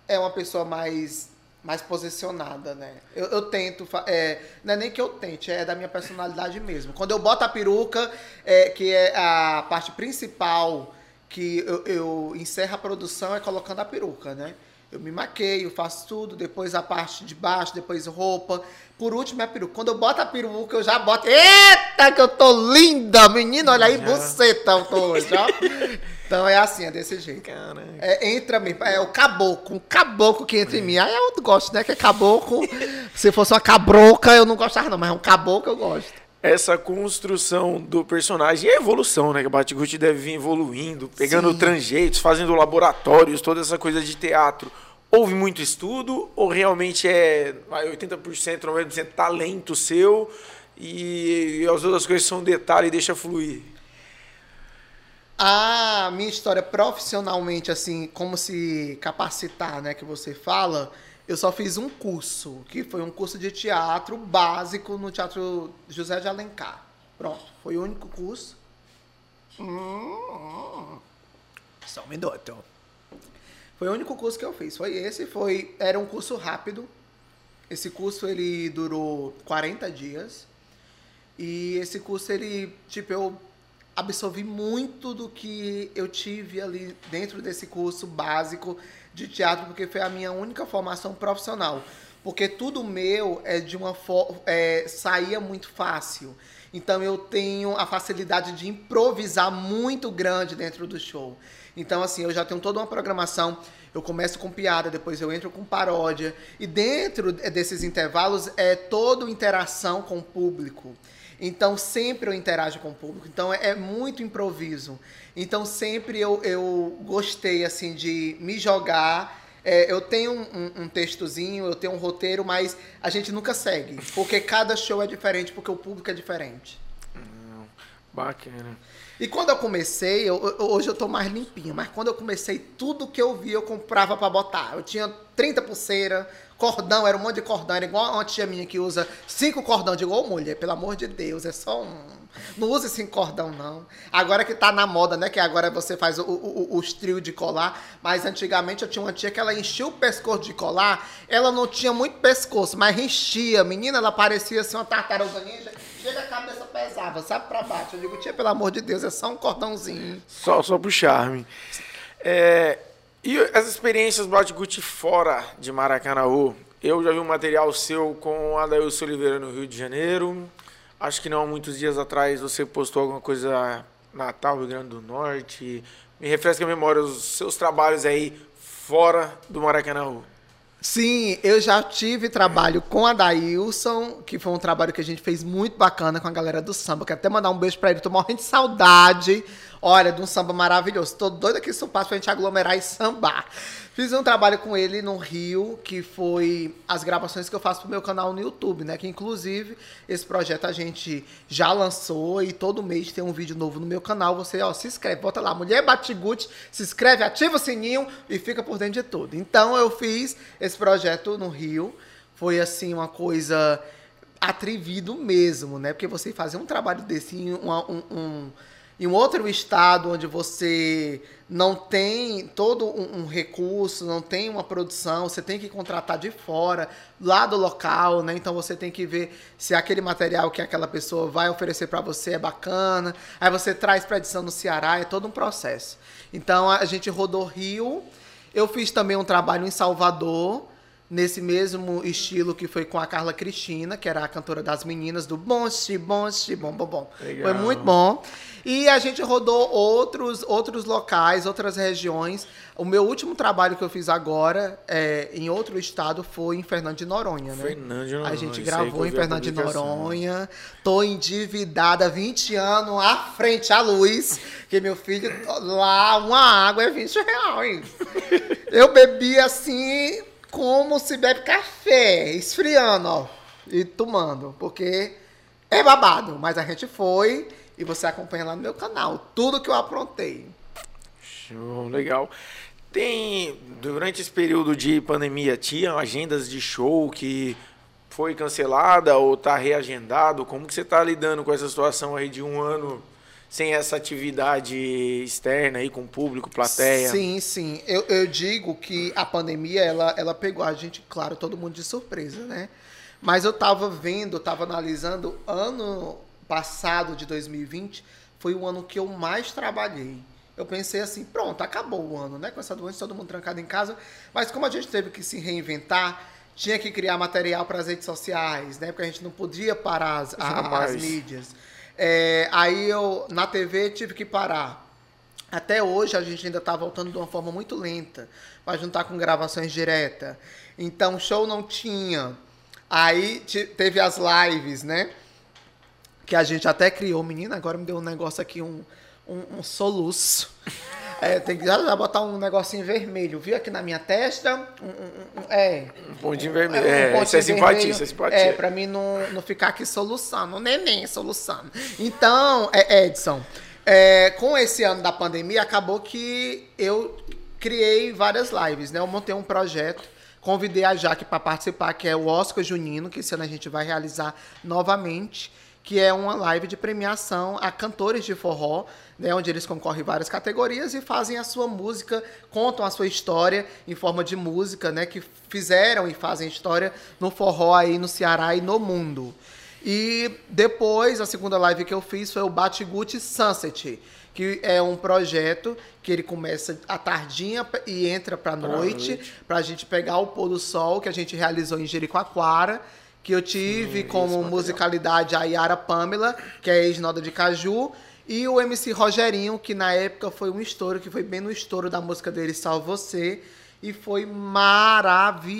é uma pessoa mais mais posicionada, né? Eu, eu tento, é, não é nem que eu tente, é da minha personalidade mesmo. Quando eu boto a peruca, é, que é a parte principal que eu, eu encerro a produção é colocando a peruca, né? Eu me maqueio, faço tudo, depois a parte de baixo, depois roupa. Por último é a peruca. Quando eu boto a peruca, eu já boto. Eita, que eu tô linda, menino! Olha aí, buceta eu tô hoje, ó. Então é assim, é desse jeito. Caraca. É, entra mesmo, é o caboclo, um caboclo que entra em mim. Aí eu gosto, né? Que é caboclo. Se fosse uma cabroca, eu não gostava, não, mas é um caboclo eu gosto. Essa construção do personagem e a evolução, né? Que o Batgut deve vir evoluindo, pegando Sim. tranjeitos, fazendo laboratórios, toda essa coisa de teatro. Houve muito estudo ou realmente é vai, 80%, 90% talento seu e, e as outras coisas são detalhe e deixa fluir? A minha história profissionalmente, assim, como se capacitar, né, que você fala, eu só fiz um curso, que foi um curso de teatro básico no Teatro José de Alencar. Pronto, foi o único curso. Hum, Só um minuto. Foi o único curso que eu fiz, foi esse, foi, era um curso rápido. Esse curso, ele durou 40 dias. E esse curso, ele, tipo, eu absorvi muito do que eu tive ali dentro desse curso básico de teatro, porque foi a minha única formação profissional. Porque tudo meu é de uma. É, saía muito fácil. Então eu tenho a facilidade de improvisar muito grande dentro do show. Então, assim, eu já tenho toda uma programação. Eu começo com piada, depois eu entro com paródia. E dentro desses intervalos é toda interação com o público. Então sempre eu interajo com o público. Então é, é muito improviso. Então sempre eu, eu gostei assim de me jogar. É, eu tenho um, um- um textozinho, eu tenho um roteiro, mas a gente nunca segue. Porque cada show é diferente, porque o público é diferente. Bacana. E quando eu comecei, eu- eu- hoje eu tô mais limpinha, mas quando eu comecei, tudo que eu vi eu comprava pra botar. Eu tinha 30 pulseira, cordão, era um monte de cordão, era igual uma tia minha que usa cinco cordão. Digo, ô mulher, pelo amor de Deus, é só um. Não use cinco cordão, não. Agora que tá na moda, né? Que agora você faz o- o- os trios de colar. Mas antigamente eu tinha uma tia que ela enchia o pescoço de colar. Ela não tinha muito pescoço, mas enchia. Menina, ela parecia assim uma tartaruga ninja. Chega a cabeça pesava, sabe pra baixo. Eu digo, tia, pelo amor de Deus, é só um cordãozinho. Só, só pro charme. É, e as experiências Batgut fora de Maracanaú? Eu já vi um material seu com Adailson Oliveira no Rio de Janeiro. Acho que não há muitos dias atrás você postou alguma coisa Natal, Rio Grande do Norte. Me refresca a memória os seus trabalhos aí fora do Maracanaú. Sim, eu já tive trabalho com a Daílson, que foi um trabalho que a gente fez muito bacana com a galera do samba. Quero até mandar um beijo pra ele, tô morrendo de saudade. Olha, de um samba maravilhoso. Tô doido aqui isso passa pra gente aglomerar e sambar. Fiz um trabalho com ele no Rio, que foi as gravações que eu faço pro meu canal no YouTube, né? Que inclusive esse projeto a gente já lançou e todo mês tem um vídeo novo no meu canal. Você, ó, se inscreve, bota lá, Mulher Batigute, se inscreve, ativa o sininho e fica por dentro de tudo. Então eu fiz esse projeto no Rio. Foi assim uma coisa atrevido mesmo, né? Porque você fazer um trabalho desse um, um- em outro estado onde você não tem todo um, um recurso, não tem uma produção, você tem que contratar de fora, lá do local, né? Então você tem que ver se aquele material que aquela pessoa vai oferecer para você é bacana. Aí você traz para edição no Ceará, é todo um processo. Então a gente rodou Rio. Eu fiz também um trabalho em Salvador, nesse mesmo estilo que foi com a Carla Cristina, que era a cantora das meninas do Bom Xi, Bom Xi, Bom Bom Bom. Legal. Foi muito bom. E a gente rodou outros, outros locais, outras regiões. O meu último trabalho que eu fiz agora é, em outro estado foi em Fernando de Noronha, né? Fernando de Noronha, A gente gravou em Fernando de. Noronha. Tô endividada 20 anos à frente à luz. Que meu filho, lá, uma água é 20 reais. Eu bebi assim, como se bebe café, esfriando, ó, e tomando, porque é babado. Mas a gente foi e você acompanha lá no meu canal tudo que eu aprontei. Show, legal. Tem, durante esse período de pandemia, tinha agendas de show que foi cancelada ou tá reagendado? Como que você tá lidando com essa situação aí de um ano sem essa atividade externa aí com o público, plateia? Sim, sim. Eu, eu digo que a pandemia, ela, ela pegou a gente, claro, todo mundo de surpresa, né? Mas eu tava vendo, tava analisando, ano passado de 2020 foi o ano que eu mais trabalhei. Eu pensei assim, pronto, acabou o ano, né? Com essa doença, todo mundo trancado em casa. Mas como a gente teve que se reinventar, tinha que criar material para as redes sociais, né? Porque a gente não podia parar as, a- as mídias. É, aí eu, na TV, tive que parar. Até hoje a gente ainda está voltando de uma forma muito lenta, para juntar com gravações direta. Então, show não tinha. Aí te- teve as lives, né? Que a gente até criou. Menina, agora me deu um negócio aqui, um, um, um soluço. É, tem que já, botar um negocinho vermelho, viu? Aqui na minha testa. Um, um- um- é. Um pontinho vermelho. Um É, isso é simpatia, isso é simpatia. É, pra mim não, não ficar aqui soluçando. O neném soluçando. Então, é, Edson, é, com esse ano da pandemia, acabou que eu criei várias lives, né? Eu montei um projeto, convidei a Jaque para participar, que é o Oscar Junino, que esse ano a gente vai realizar novamente, que é uma live de premiação a cantores de forró, né, onde eles concorrem em várias categorias e fazem a sua música, contam a sua história em forma de música, né, que fizeram e fazem história no forró aí no Ceará e no mundo. E depois, a segunda live que eu fiz foi o Batiguti Sunset, que é um projeto que ele começa à tardinha e entra pra noite, noite. pra gente pegar o pôr do sol que a gente realizou em Jericoacoara, que eu tive Sim, como musicalidade a Yara Pamela, que é ex-noda de Caju, e o MC Rogerinho, que na época foi um estouro, que foi bem no estouro da música dele, Salve Você, e foi maravilhoso.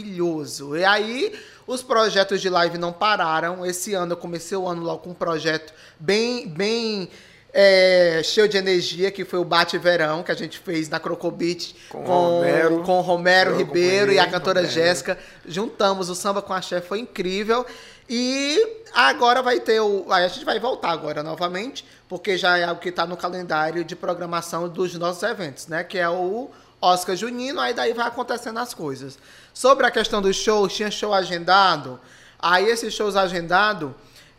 E aí, os projetos de live não pararam. Esse ano eu comecei o ano logo com um projeto bem, bem é, cheio de energia, que foi o Bate Verão, que a gente fez na Crocobit Com com, Romero. com Romero Ribeiro e a cantora Romero. Jéssica. Juntamos o samba com a chefe, foi incrível. E agora vai ter o. A gente vai voltar agora novamente, porque já é algo que está no calendário de programação dos nossos eventos, né? Que é o Oscar Junino, aí daí vai acontecendo as coisas. Sobre a questão dos shows, tinha show agendado. Aí esses shows agendados,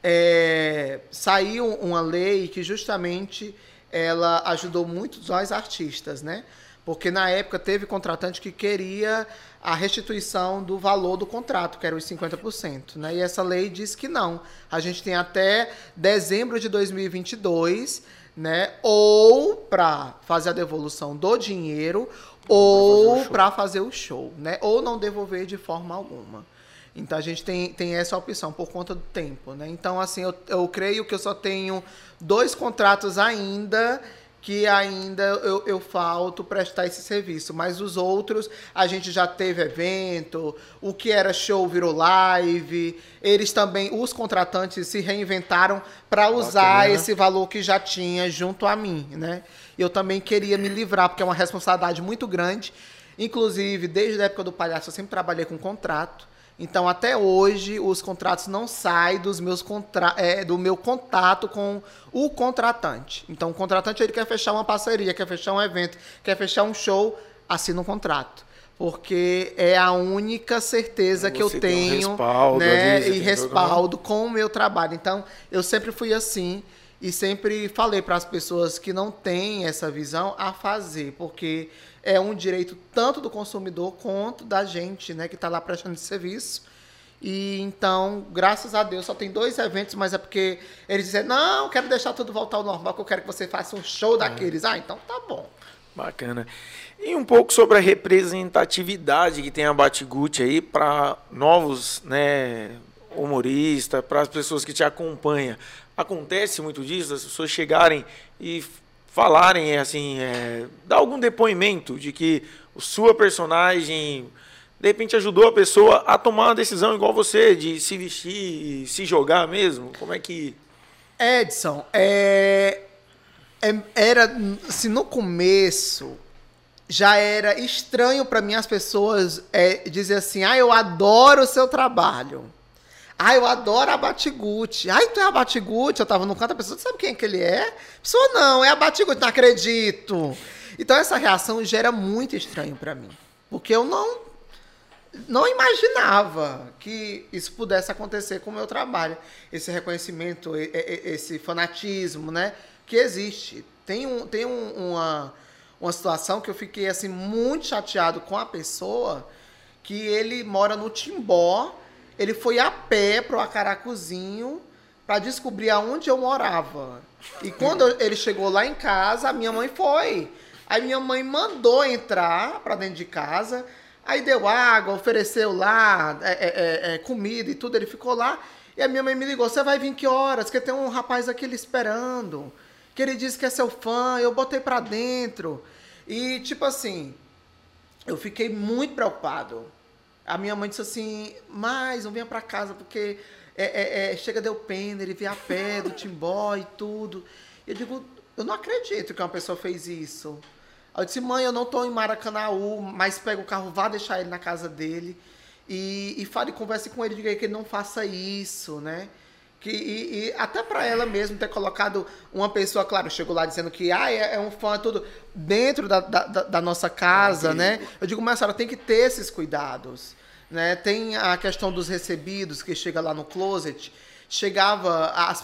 é, saiu uma lei que justamente ela ajudou muito nós artistas, né? Porque na época teve contratante que queria a restituição do valor do contrato, que era os 50%. Né? E essa lei diz que não. A gente tem até dezembro de 2022, né? ou para fazer a devolução do dinheiro, ou para fazer o show, né? ou não devolver de forma alguma. Então a gente tem, tem essa opção por conta do tempo, né? Então, assim, eu, eu creio que eu só tenho dois contratos ainda que ainda eu, eu falto prestar esse serviço. Mas os outros, a gente já teve evento, o que era show virou live. Eles também, os contratantes se reinventaram para usar Bacana. esse valor que já tinha junto a mim, né? Eu também queria me livrar, porque é uma responsabilidade muito grande. Inclusive, desde a época do palhaço, eu sempre trabalhei com contrato. Então, até hoje, os contratos não saem dos meus contra é, do meu contato com o contratante. Então, o contratante ele quer fechar uma parceria, quer fechar um evento, quer fechar um show, assina um contrato. Porque é a única certeza que eu Você tem um tenho respaldo né, ali, você e respaldo com o meu trabalho. Então, eu sempre fui assim. e sempre falei para as pessoas que não têm essa visão a fazer, porque é um direito tanto do consumidor quanto da gente, né, que está lá prestando esse serviço. E então, graças a Deus, só tem dois eventos, mas é porque eles dizem, não, quero deixar tudo voltar ao normal, que eu quero que você faça um show daqueles. Ah, então tá bom. Bacana. E um pouco sobre a representatividade que tem a Batiguti aí para novos né, humoristas, para as pessoas que te acompanham. Acontece muito disso, as pessoas chegarem e falarem, assim, é, dar algum depoimento de que sua personagem de repente ajudou a pessoa a tomar uma decisão igual você, de se vestir se jogar mesmo? Como é que. Edson, é, é, era. Se no começo já era estranho para mim as pessoas é, dizer assim: ah, eu adoro o seu trabalho. Ah, eu adoro a Batiguti. Ah, tu é a Batiguti? Eu tava no canto, a pessoa sabe quem é que ele é? A pessoa, não, é a Batiguti, não acredito. Então essa reação gera muito estranho para mim. Porque eu não não imaginava que isso pudesse acontecer com o meu trabalho. Esse reconhecimento, esse fanatismo, né? Que existe. Tem, um, tem um, uma, uma situação que eu fiquei assim muito chateado com a pessoa que ele mora no Timbó, ele foi a pé pro Acaracuzinho para descobrir aonde eu morava. E quando ele chegou lá em casa, a minha mãe foi. Aí minha mãe mandou entrar para dentro de casa. Aí deu água, ofereceu lá é, é, é, é, comida e tudo, ele ficou lá. E a minha mãe me ligou: Você vai vir que horas? Que tem um rapaz aqui esperando. Que ele disse que é seu fã. Eu botei pra dentro. E, tipo assim, eu fiquei muito preocupado. A minha mãe disse assim: Mas não venha pra casa porque é, é, é, chega deu pena, ele veio a pé do Timbó e tudo. Eu digo: Eu não acredito que uma pessoa fez isso. Eu disse, mãe, eu não estou em Maracanãú, mas pega o carro, vá deixar ele na casa dele. E, e fale, converse com ele, diga que ele não faça isso, né? Que, e, e até para ela mesmo ter colocado uma pessoa, claro, chegou lá dizendo que ah, é, é um fã, tudo, dentro da, da, da nossa casa, né? Eu digo, mas a senhora tem que ter esses cuidados. Né? Tem a questão dos recebidos, que chega lá no closet, chegava. As,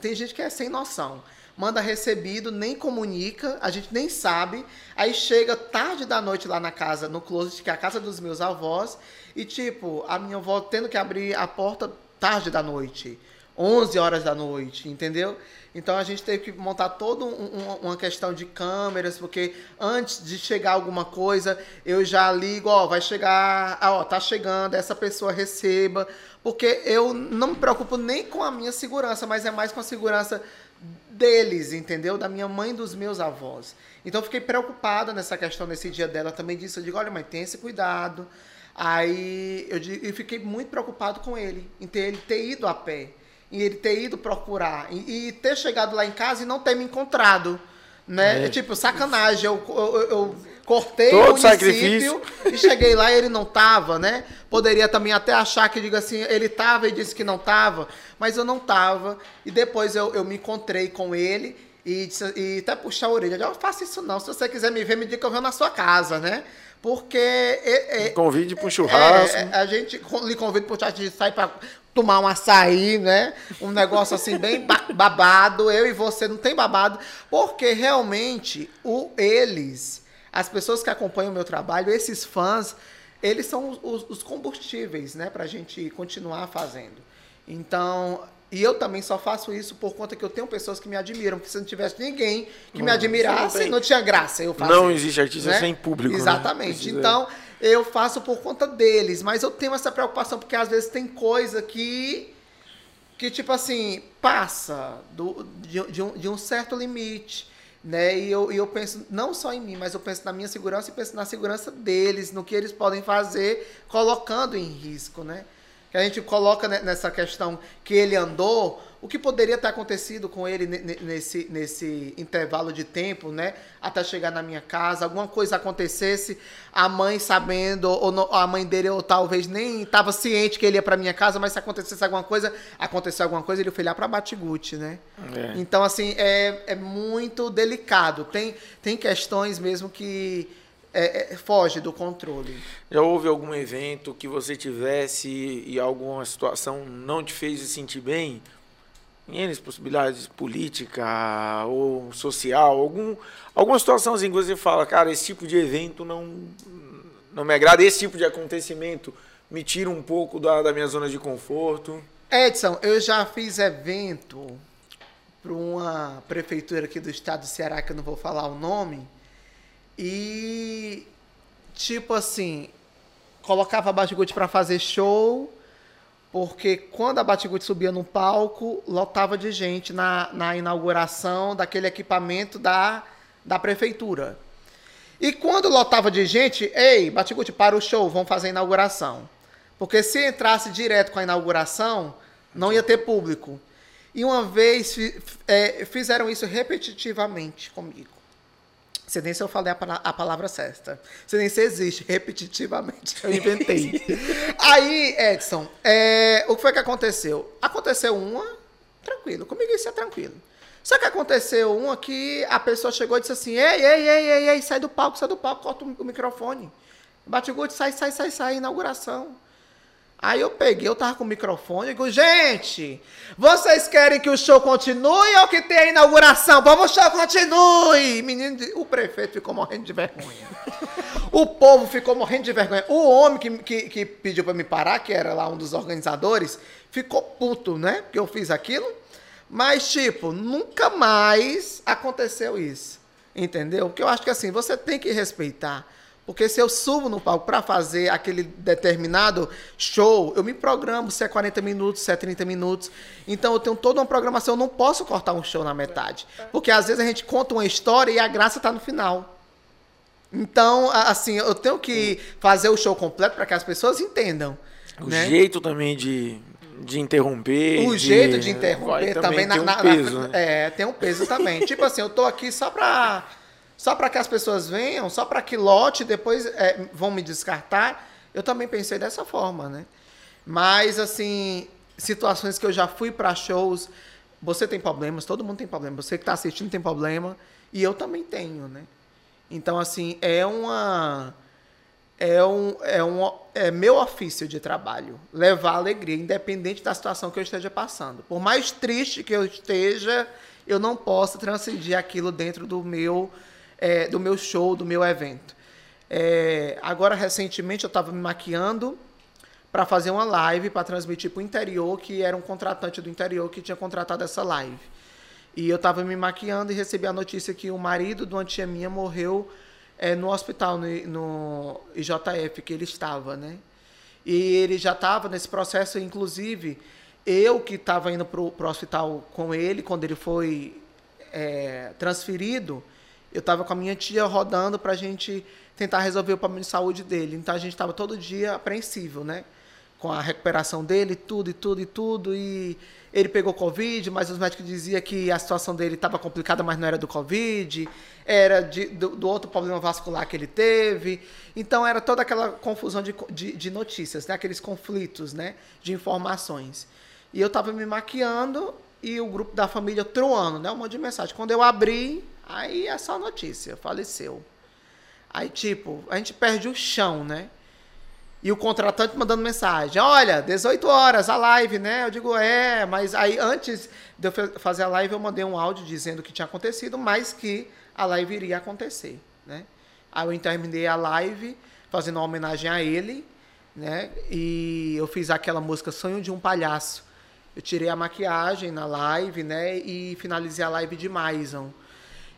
tem gente que é sem noção manda recebido, nem comunica, a gente nem sabe. Aí chega tarde da noite lá na casa, no closet, que é a casa dos meus avós, e tipo, a minha avó tendo que abrir a porta tarde da noite, 11 horas da noite, entendeu? Então a gente teve que montar toda um, uma questão de câmeras, porque antes de chegar alguma coisa, eu já ligo, ó, vai chegar, ó, tá chegando, essa pessoa receba, porque eu não me preocupo nem com a minha segurança, mas é mais com a segurança deles, entendeu? Da minha mãe e dos meus avós. Então fiquei preocupada nessa questão nesse dia dela também disse, eu digo, olha, mãe, tem esse cuidado. Aí eu, eu fiquei muito preocupado com ele, em ter ele ter ido a pé, em ele ter ido procurar e, e ter chegado lá em casa e não ter me encontrado, né? É. Tipo, sacanagem, eu, eu, eu cortei Todo o município sacrifício. e cheguei lá e ele não tava, né? Poderia também até achar que, diga assim, ele tava e disse que não tava, mas eu não tava. E depois eu, eu me encontrei com ele e, e até puxar a orelha. Eu faço isso não, se você quiser me ver, me diga que eu venho na sua casa, né? Porque... É, é, convide para um churrasco. É, a gente lhe convida para um churrasco, a gente sai para tomar um açaí, né? Um negócio assim bem babado. Eu e você não tem babado, porque realmente o eles as pessoas que acompanham o meu trabalho, esses fãs, eles são os, os combustíveis, né, para a gente continuar fazendo. Então, e eu também só faço isso por conta que eu tenho pessoas que me admiram. Porque se não tivesse ninguém que não, me admirasse, não, não, tinha graça eu fazer. Não existe artista né? sem público. Né? Exatamente. Né? Então, eu faço por conta deles. Mas eu tenho essa preocupação, porque às vezes tem coisa que. que, tipo assim, passa do, de, de, um, de um certo limite. Né? E eu, e eu penso não só em mim, mas eu penso na minha segurança e penso na segurança deles, no que eles podem fazer, colocando em risco, né? Que a gente coloca nessa questão que ele andou, o que poderia ter acontecido com ele nesse, nesse intervalo de tempo, né? Até chegar na minha casa, alguma coisa acontecesse, a mãe sabendo, ou não, a mãe dele, ou talvez nem estava ciente que ele ia para minha casa, mas se acontecesse alguma coisa, aconteceu alguma coisa, ele foi lá para Batiguti, né? É. Então, assim, é, é muito delicado. Tem, tem questões mesmo que é, é, foge do controle. Já houve algum evento que você tivesse e alguma situação não te fez se sentir bem? Em N possibilidades, política ou social, algum, alguma situaçãozinha que você fala, cara, esse tipo de evento não, não me agrada, esse tipo de acontecimento me tira um pouco da, da minha zona de conforto. Edson, eu já fiz evento para uma prefeitura aqui do estado do Ceará, que eu não vou falar o nome, e tipo assim, colocava a para fazer show, porque quando a Batiguti subia no palco, lotava de gente na, na inauguração daquele equipamento da, da prefeitura. E quando lotava de gente, ei, Batiguti, para o show, vamos fazer a inauguração. Porque se entrasse direto com a inauguração, não ia ter público. E uma vez é, fizeram isso repetitivamente comigo. Você nem se eu falei a, a palavra certa. Você nem se existe, repetitivamente. Eu inventei. Aí, Edson, é, o que foi que aconteceu? Aconteceu uma, tranquilo. Comigo isso é tranquilo. Só que aconteceu uma que a pessoa chegou e disse assim: ei, ei, ei, ei, ei, sai do palco, sai do palco, corta o microfone. Bate o sai, sai, sai, sai, inauguração. Aí eu peguei, eu tava com o microfone e digo, gente, vocês querem que o show continue ou que tenha inauguração? Vamos, o show continue! Menino, o prefeito ficou morrendo de vergonha. o povo ficou morrendo de vergonha. O homem que, que, que pediu para me parar, que era lá um dos organizadores, ficou puto, né? Porque eu fiz aquilo. Mas, tipo, nunca mais aconteceu isso. Entendeu? Porque eu acho que assim, você tem que respeitar. Porque se eu subo no palco para fazer aquele determinado show, eu me programo se é 40 minutos, se é 30 minutos. Então eu tenho toda uma programação, eu não posso cortar um show na metade. Porque às vezes a gente conta uma história e a graça está no final. Então, assim, eu tenho que fazer o show completo para que as pessoas entendam. O né? jeito também de, de interromper. O de... jeito de interromper também, também na, tem um na, peso, na, né? É, tem um peso também. tipo assim, eu tô aqui só para só para que as pessoas venham, só para que lote depois é, vão me descartar. Eu também pensei dessa forma, né? Mas assim, situações que eu já fui para shows, você tem problemas, todo mundo tem problema. Você que está assistindo tem problema e eu também tenho, né? Então assim, é uma é um, é um é meu ofício de trabalho, levar alegria, independente da situação que eu esteja passando. Por mais triste que eu esteja, eu não posso transcendir aquilo dentro do meu é, do meu show, do meu evento. É, agora, recentemente, eu estava me maquiando para fazer uma live para transmitir para o interior, que era um contratante do interior que tinha contratado essa live. E eu estava me maquiando e recebi a notícia que o marido de uma tia minha morreu é, no hospital, no, no IJF, que ele estava, né? E ele já estava nesse processo, inclusive, eu que estava indo para o hospital com ele, quando ele foi é, transferido, eu estava com a minha tia rodando para a gente tentar resolver o problema de saúde dele. Então a gente estava todo dia apreensivo, né? Com a recuperação dele, tudo e tudo e tudo. E ele pegou Covid, mas os médicos diziam que a situação dele estava complicada, mas não era do Covid, era de, do, do, outro problema vascular que ele teve. Então era toda aquela confusão de, de, de notícias, né? aqueles conflitos né? de informações. E eu estava me maquiando e o grupo da família troando, né? um monte de mensagem. Quando eu abri, Aí é só notícia, faleceu. Aí, tipo, a gente perde o chão, né? E o contratante mandando mensagem: Olha, 18 horas a live, né? Eu digo: É, mas aí antes de eu fazer a live, eu mandei um áudio dizendo que tinha acontecido, mas que a live iria acontecer, né? Aí eu terminei a live fazendo uma homenagem a ele, né? E eu fiz aquela música Sonho de um Palhaço. Eu tirei a maquiagem na live, né? E finalizei a live de Maison.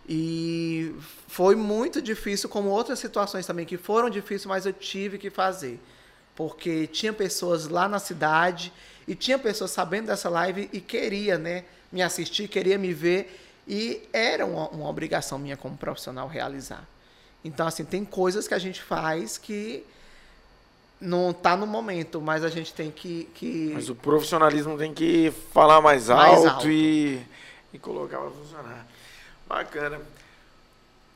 E foi muito difícil, como outras situações também que foram difíceis, mas eu tive que fazer. Porque tinha pessoas lá na cidade e tinha pessoas sabendo dessa live e queria, né, me assistir, queria me ver e era uma, uma obrigação minha como profissional realizar. Então, assim, tem coisas que a gente faz que não está no momento, mas a gente tem que, que... Mas o profissionalismo tem que falar mais, Mais alto, alto. E, e colocar para funcionar. Bacana.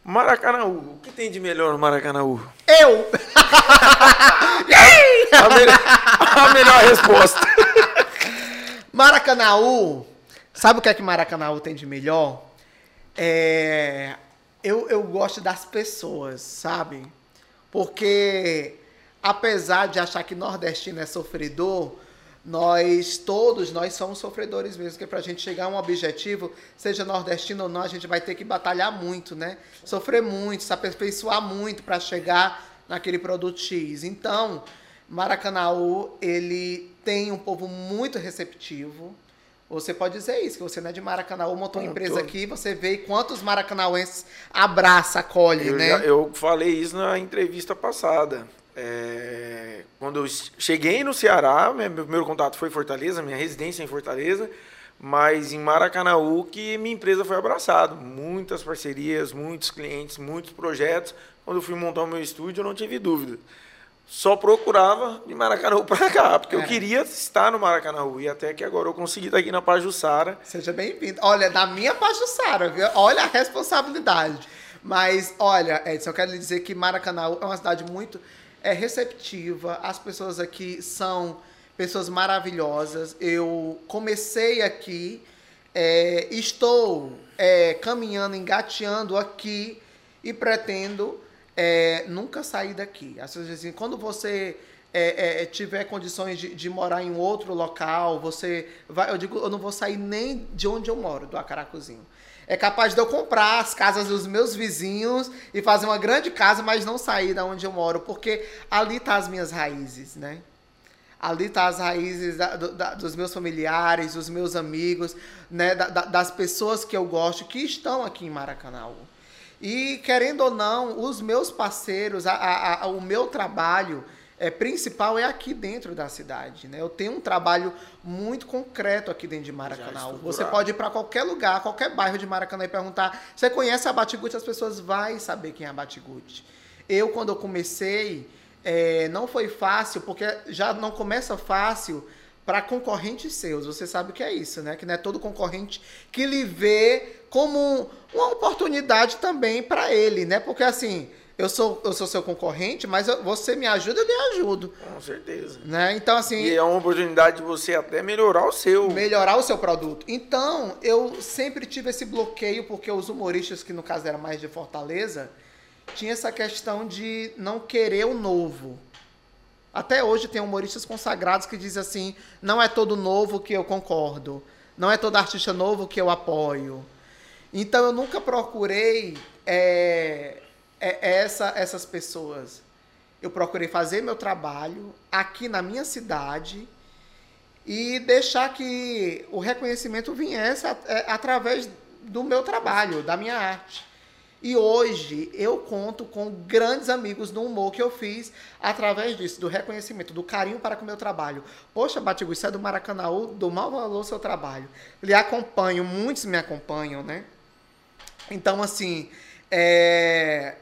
Maracanãú. O que tem de melhor no Maracanãú? Eu! A melhor, a melhor resposta. Maracanaú, sabe o que é que Maracanaú tem de melhor? É, eu, eu gosto das pessoas, sabe? Porque apesar de achar que nordestino é sofredor, nós todos, nós somos sofredores mesmo, porque pra gente chegar a um objetivo, seja nordestino ou não, a gente vai ter que batalhar muito, né? Sofrer muito, se aperfeiçoar muito para chegar naquele produto X. Então, Maracanaú, ele tem um povo muito receptivo. Você pode dizer isso, que você não é de Maracanaú, montou uma empresa aqui, você vê quantos maracanauenses abraça, acolhe, Eu, né? já- eu falei isso na entrevista passada. É, quando eu cheguei no Ceará, meu primeiro contato foi em Fortaleza, minha residência é em Fortaleza, mas em Maracanaú que minha empresa foi abraçada. Muitas parcerias, muitos clientes, muitos projetos. Quando eu fui montar o meu estúdio, eu não tive dúvida. Só procurava de Maracanaú para cá, porque É. eu queria estar no Maracanaú. E até que agora eu consegui estar aqui na Pajussara. Seja bem-vindo. Olha, da minha Pajussara, viu? Olha a responsabilidade. Mas, olha, Edson, eu quero lhe dizer que Maracanaú é uma cidade muito é, receptiva. As pessoas aqui são pessoas maravilhosas. Eu comecei aqui, é, estou é, caminhando, engateando aqui e pretendo é, nunca sair daqui. As pessoas dizem, quando você é, é, tiver condições de, de morar em outro local, você vai. Eu digo, eu não vou sair nem de onde eu moro, do Acaracuzinho. É capaz de eu comprar as casas dos meus vizinhos e fazer uma grande casa, mas não sair da onde eu moro, porque ali tá as minhas raízes, né? Ali tá as raízes da- da- dos meus familiares, dos meus amigos, né? da- das pessoas que eu gosto, que estão aqui em Maracanã. E querendo ou não, os meus parceiros, a- a- a- o meu trabalho é, principal é aqui dentro da cidade. Né? Eu tenho um trabalho muito concreto aqui dentro de Maracanã. Você pode ir para qualquer lugar, qualquer bairro de Maracanã e perguntar: você conhece a Batiguti? As pessoas vão saber quem é a Batiguti. Eu, quando eu comecei, é, não foi fácil, porque já não começa fácil para concorrentes seus. Você sabe o que é isso, né? Que não é todo concorrente que lhe vê como uma oportunidade também para ele, né? Porque assim, eu sou, eu sou seu concorrente, mas eu- você me ajuda, eu lhe ajudo, Com certeza. né? Então assim, E é uma oportunidade de você até melhorar o seu. melhorar o seu produto. Então, eu sempre tive esse bloqueio, porque os humoristas, que no caso era mais de Fortaleza, tinha essa questão de não querer o novo. Até hoje tem humoristas consagrados que dizem assim: não é todo novo que eu concordo, não é todo artista novo que eu apoio. Então eu nunca procurei é, é, essa, essas pessoas. Eu procurei fazer meu trabalho aqui na minha cidade e deixar que o reconhecimento viesse é, através do meu trabalho, da minha arte. E hoje eu conto com grandes amigos no humor que eu fiz através disso, do reconhecimento, do carinho para com o meu trabalho. Poxa, Batigu, isso é do Maracanãú, do mau valor seu trabalho. Lhe acompanho, muitos me acompanham, né? Então, assim, é,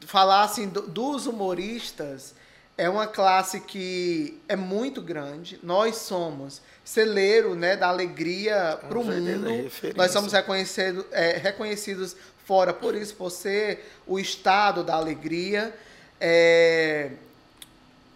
falar assim do- dos humoristas é uma classe que é muito grande. Nós somos celeiro, né, da alegria para o mundo. referência. Nós somos reconhecido, é, reconhecidos fora por isso, por ser o estado da alegria. É,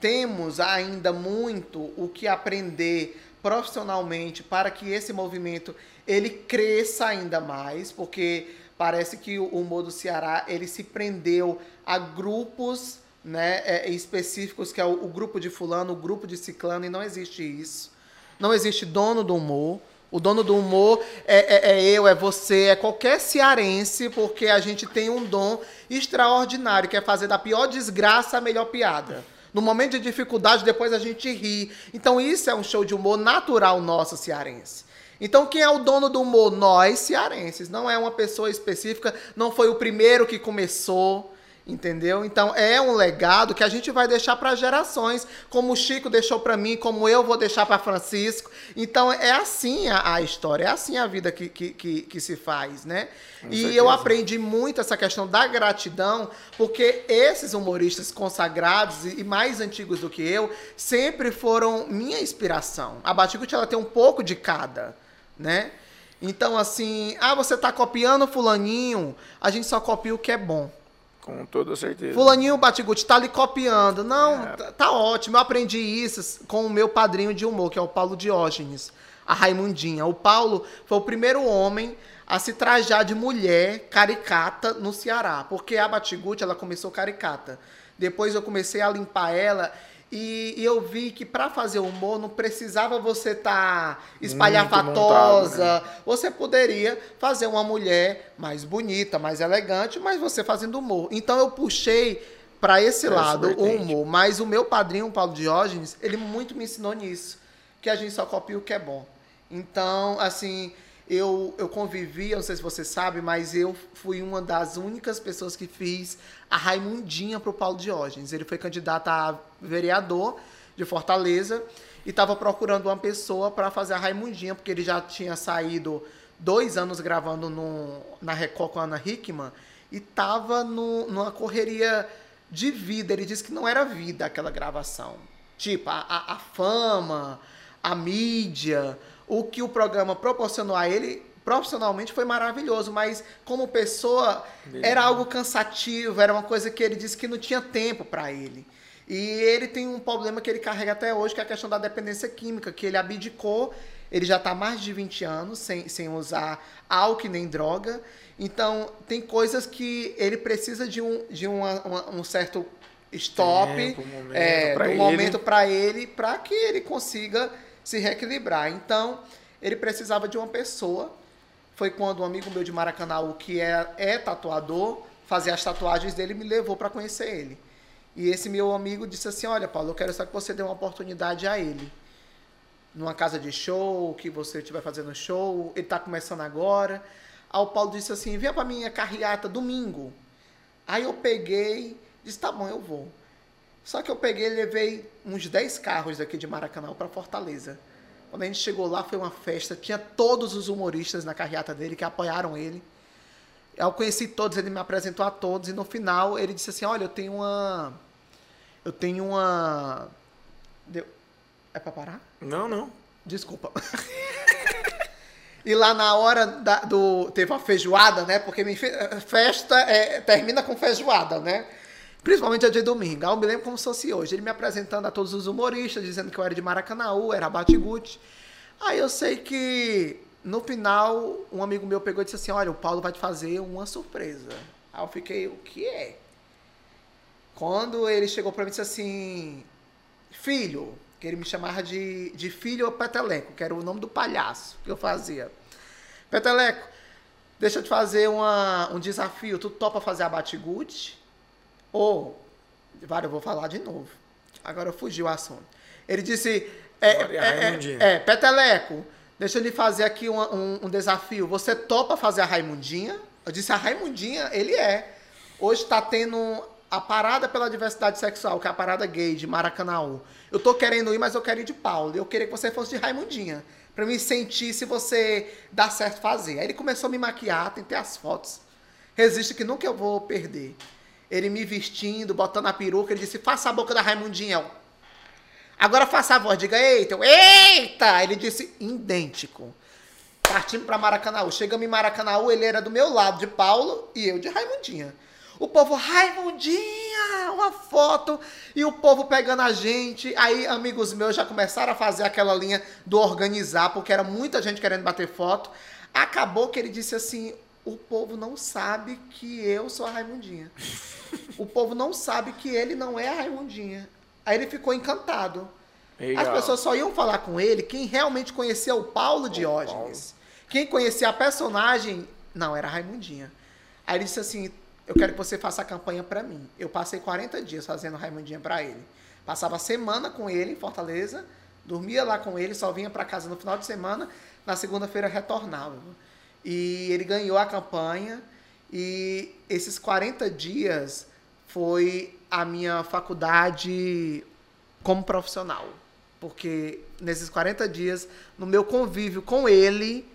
temos ainda muito o que aprender profissionalmente para que esse movimento ele cresça ainda mais, porque parece que o humor do Ceará ele se prendeu a grupos né, é, específicos, que é o, o grupo de fulano, o grupo de ciclano, e não existe isso. Não existe dono do humor. O dono do humor é, é- é eu, é você, é qualquer cearense, porque a gente tem um dom extraordinário, que é fazer da pior desgraça a melhor piada. No momento de dificuldade, depois a gente ri. Então, isso é um show de humor natural nosso cearense. Então, quem é o dono do humor? Nós, cearenses. Não é uma pessoa específica, não foi o primeiro que começou. Entendeu? Então é um legado que a gente vai deixar para gerações, como o Chico deixou para mim, como eu vou deixar para Francisco. Então é assim a, a história, é assim a vida que, que, que, que se faz, né? e certeza. eu aprendi muito essa questão da gratidão, porque esses humoristas consagrados e e mais antigos do que eu sempre foram minha inspiração. A Batigut ela tem um pouco de cada, né? Então assim, ah, você tá copiando fulaninho, a gente só copia o que é bom. Com toda certeza. Fulaninho Batiguti tá ali copiando. Não, É. tá, tá ótimo. Eu aprendi isso com o meu padrinho de humor, que é o Paulo Diógenes, a Raimundinha. O Paulo foi o primeiro homem a se trajar de mulher caricata no Ceará, porque a Batiguti ela começou caricata. Depois eu comecei a limpar ela E, e eu vi que para fazer humor não precisava você estar tá espalhafatosa. montado, Você poderia fazer uma mulher mais bonita, mais elegante, mas você fazendo humor. Então eu puxei para esse Essa lado o humor. Mas o meu padrinho, o Paulo Diógenes, ele muito me ensinou nisso. Que a gente só copia o que é bom. Então, assim, eu, eu convivi, eu não sei se você sabe, mas eu fui uma das únicas pessoas que fiz a Raimundinha pro Paulo Diógenes. Ele foi candidato a vereador de Fortaleza e estava procurando uma pessoa para fazer a Raimundinha, porque ele já tinha saído dois anos gravando no, na Record com a Ana Hickman e estava numa correria de vida. Ele disse que não era vida aquela gravação. Tipo, a, a, a fama, a mídia, o que o programa proporcionou a ele profissionalmente foi maravilhoso, mas como pessoa era algo cansativo, era uma coisa que ele disse que não tinha tempo para ele. E ele tem um problema que ele carrega até hoje, que é a questão da dependência química, que ele abdicou, ele já está mais de 20 anos sem, sem usar álcool nem droga. Então, tem coisas que ele precisa de um, de uma- uma- um certo stop, Tempo, momento é, pra do ele. momento para ele, para que ele consiga se reequilibrar. Então, ele precisava de uma pessoa. Foi quando um amigo meu de Maracanã, que é, é tatuador, fazia as tatuagens dele, me levou para conhecer ele. E esse meu amigo disse assim: Olha, Paulo, eu quero só que você dê uma oportunidade a ele. Numa casa de show, que você estiver fazendo show, ele está começando agora. Aí o Paulo disse assim: Venha para minha carreata domingo. Aí eu peguei, disse: Tá bom, eu vou. Só que eu peguei e levei uns 10 carros daqui de Maracanã para Fortaleza. Quando a gente chegou lá, foi uma festa. Tinha todos os humoristas na carreata dele que apoiaram ele. Eu conheci todos, ele me apresentou a todos. E no final, ele disse assim: Olha, eu tenho uma. Eu tenho uma. Deu... É pra parar? Não, não. Desculpa. e lá na hora da- do. Teve uma feijoada, né? Porque festa é, termina com feijoada, né? Principalmente a de domingo. Ah, Eu me lembro como se fosse hoje. Ele me apresentando a todos os humoristas, dizendo que eu era de Maracanaú, era Batiguti. Aí eu sei que no final, um amigo meu pegou e disse assim: Olha, o Paulo vai te fazer uma surpresa. Aí eu fiquei, o que é? Quando ele chegou pra mim e disse assim: Filho, que ele me chamava de, de filho Peteleco, que era o nome do palhaço que eu fazia. Peteleco, deixa eu te fazer uma, um desafio. Tu topa fazer a Batigute? Ou, Vara, eu vou falar de novo. Agora fugiu o assunto. Ele disse: é, é é, é, Peteleco, deixa eu lhe fazer aqui um, um- um desafio. Você topa fazer a Raimundinha? Eu disse: a Raimundinha, ele é. Hoje está tendo a parada pela diversidade sexual, que é a parada gay de Maracanaú. Eu tô querendo ir, mas eu quero ir de Paulo. Eu queria que você fosse de Raimundinha. Pra me sentir se você dá certo fazer. Aí ele começou a me maquiar, tem até as fotos. Resiste que nunca eu vou perder. Ele me vestindo, botando a peruca, ele disse: faça a boca da Raimundinha. Agora faça a voz, diga eita. Eu, eita! Ele disse idêntico. Partimos para Maracanaú. Chegamos em Maracanaú, ele era do meu lado, de Paulo, e eu de Raimundinha. O povo, Raimundinha, uma foto, e o povo pegando a gente. Aí amigos meus já começaram a fazer aquela linha do organizar, porque era muita gente querendo bater foto. Acabou que ele disse assim: o povo não sabe que eu sou a Raimundinha. O povo não sabe que ele não é a Raimundinha. Aí ele ficou encantado. Legal. As pessoas só iam falar com ele quem realmente conhecia o Paulo Diógenes. Quem conhecia a personagem, não, era a Raimundinha. Aí ele disse assim: Eu quero que você faça a campanha pra mim. Eu passei 40 dias fazendo Raimundinha pra ele. Passava a semana com ele em Fortaleza, dormia lá com ele, só vinha pra casa no final de semana, na segunda-feira retornava. E ele ganhou a campanha e esses 40 dias foi a minha faculdade como profissional. Porque nesses 40 dias, no meu convívio com ele,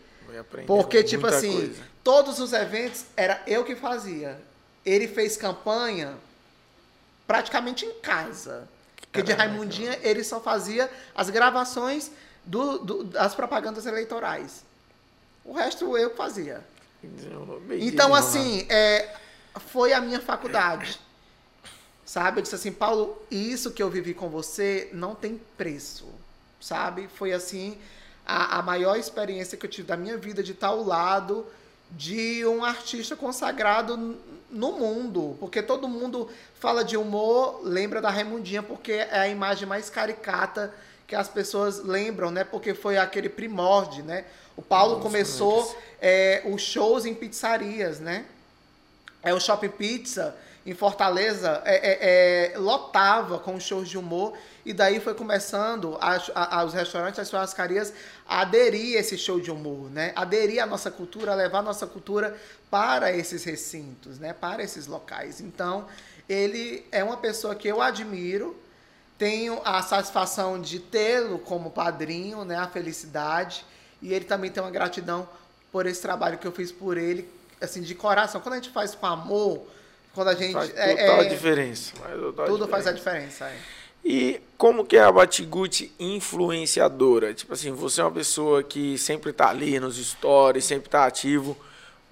porque, tipo assim, coisa. todos os eventos era eu que fazia. Ele fez campanha praticamente em casa. Porque de Raimundinha ele só fazia as gravações do, do- das propagandas eleitorais. O resto eu fazia. Então, assim, é, foi a minha faculdade. Sabe? Eu disse assim, Paulo, isso que eu vivi com você não tem preço. Sabe? Foi assim, a, a maior experiência que eu tive da minha vida de estar ao lado de um artista consagrado no mundo, porque todo mundo fala de humor, lembra da Raimundinha, porque é a imagem mais caricata que as pessoas lembram, né? Porque foi aquele primórdio, né? O Paulo começou é, os shows em pizzarias, né? É o Shopping Pizza em Fortaleza é, é, é, lotava com shows de humor e daí foi começando as- a- a- os restaurantes, as churrascarias a aderir a esse show de humor, né? Aderir à nossa cultura, a levar a nossa cultura para esses recintos, né? Para esses locais. Então ele é uma pessoa que eu admiro, tenho a satisfação de tê-lo como padrinho, né? A felicidade e ele também tem uma gratidão por esse trabalho que eu fiz por ele, assim de coração. Quando a gente faz com amor, quando a gente Faz é- total é- diferença. faz total tudo faz a diferença. diferença. é. E como que é a Batiguti influenciadora? Tipo assim, você é uma pessoa que sempre tá ali nos stories, sempre tá ativo.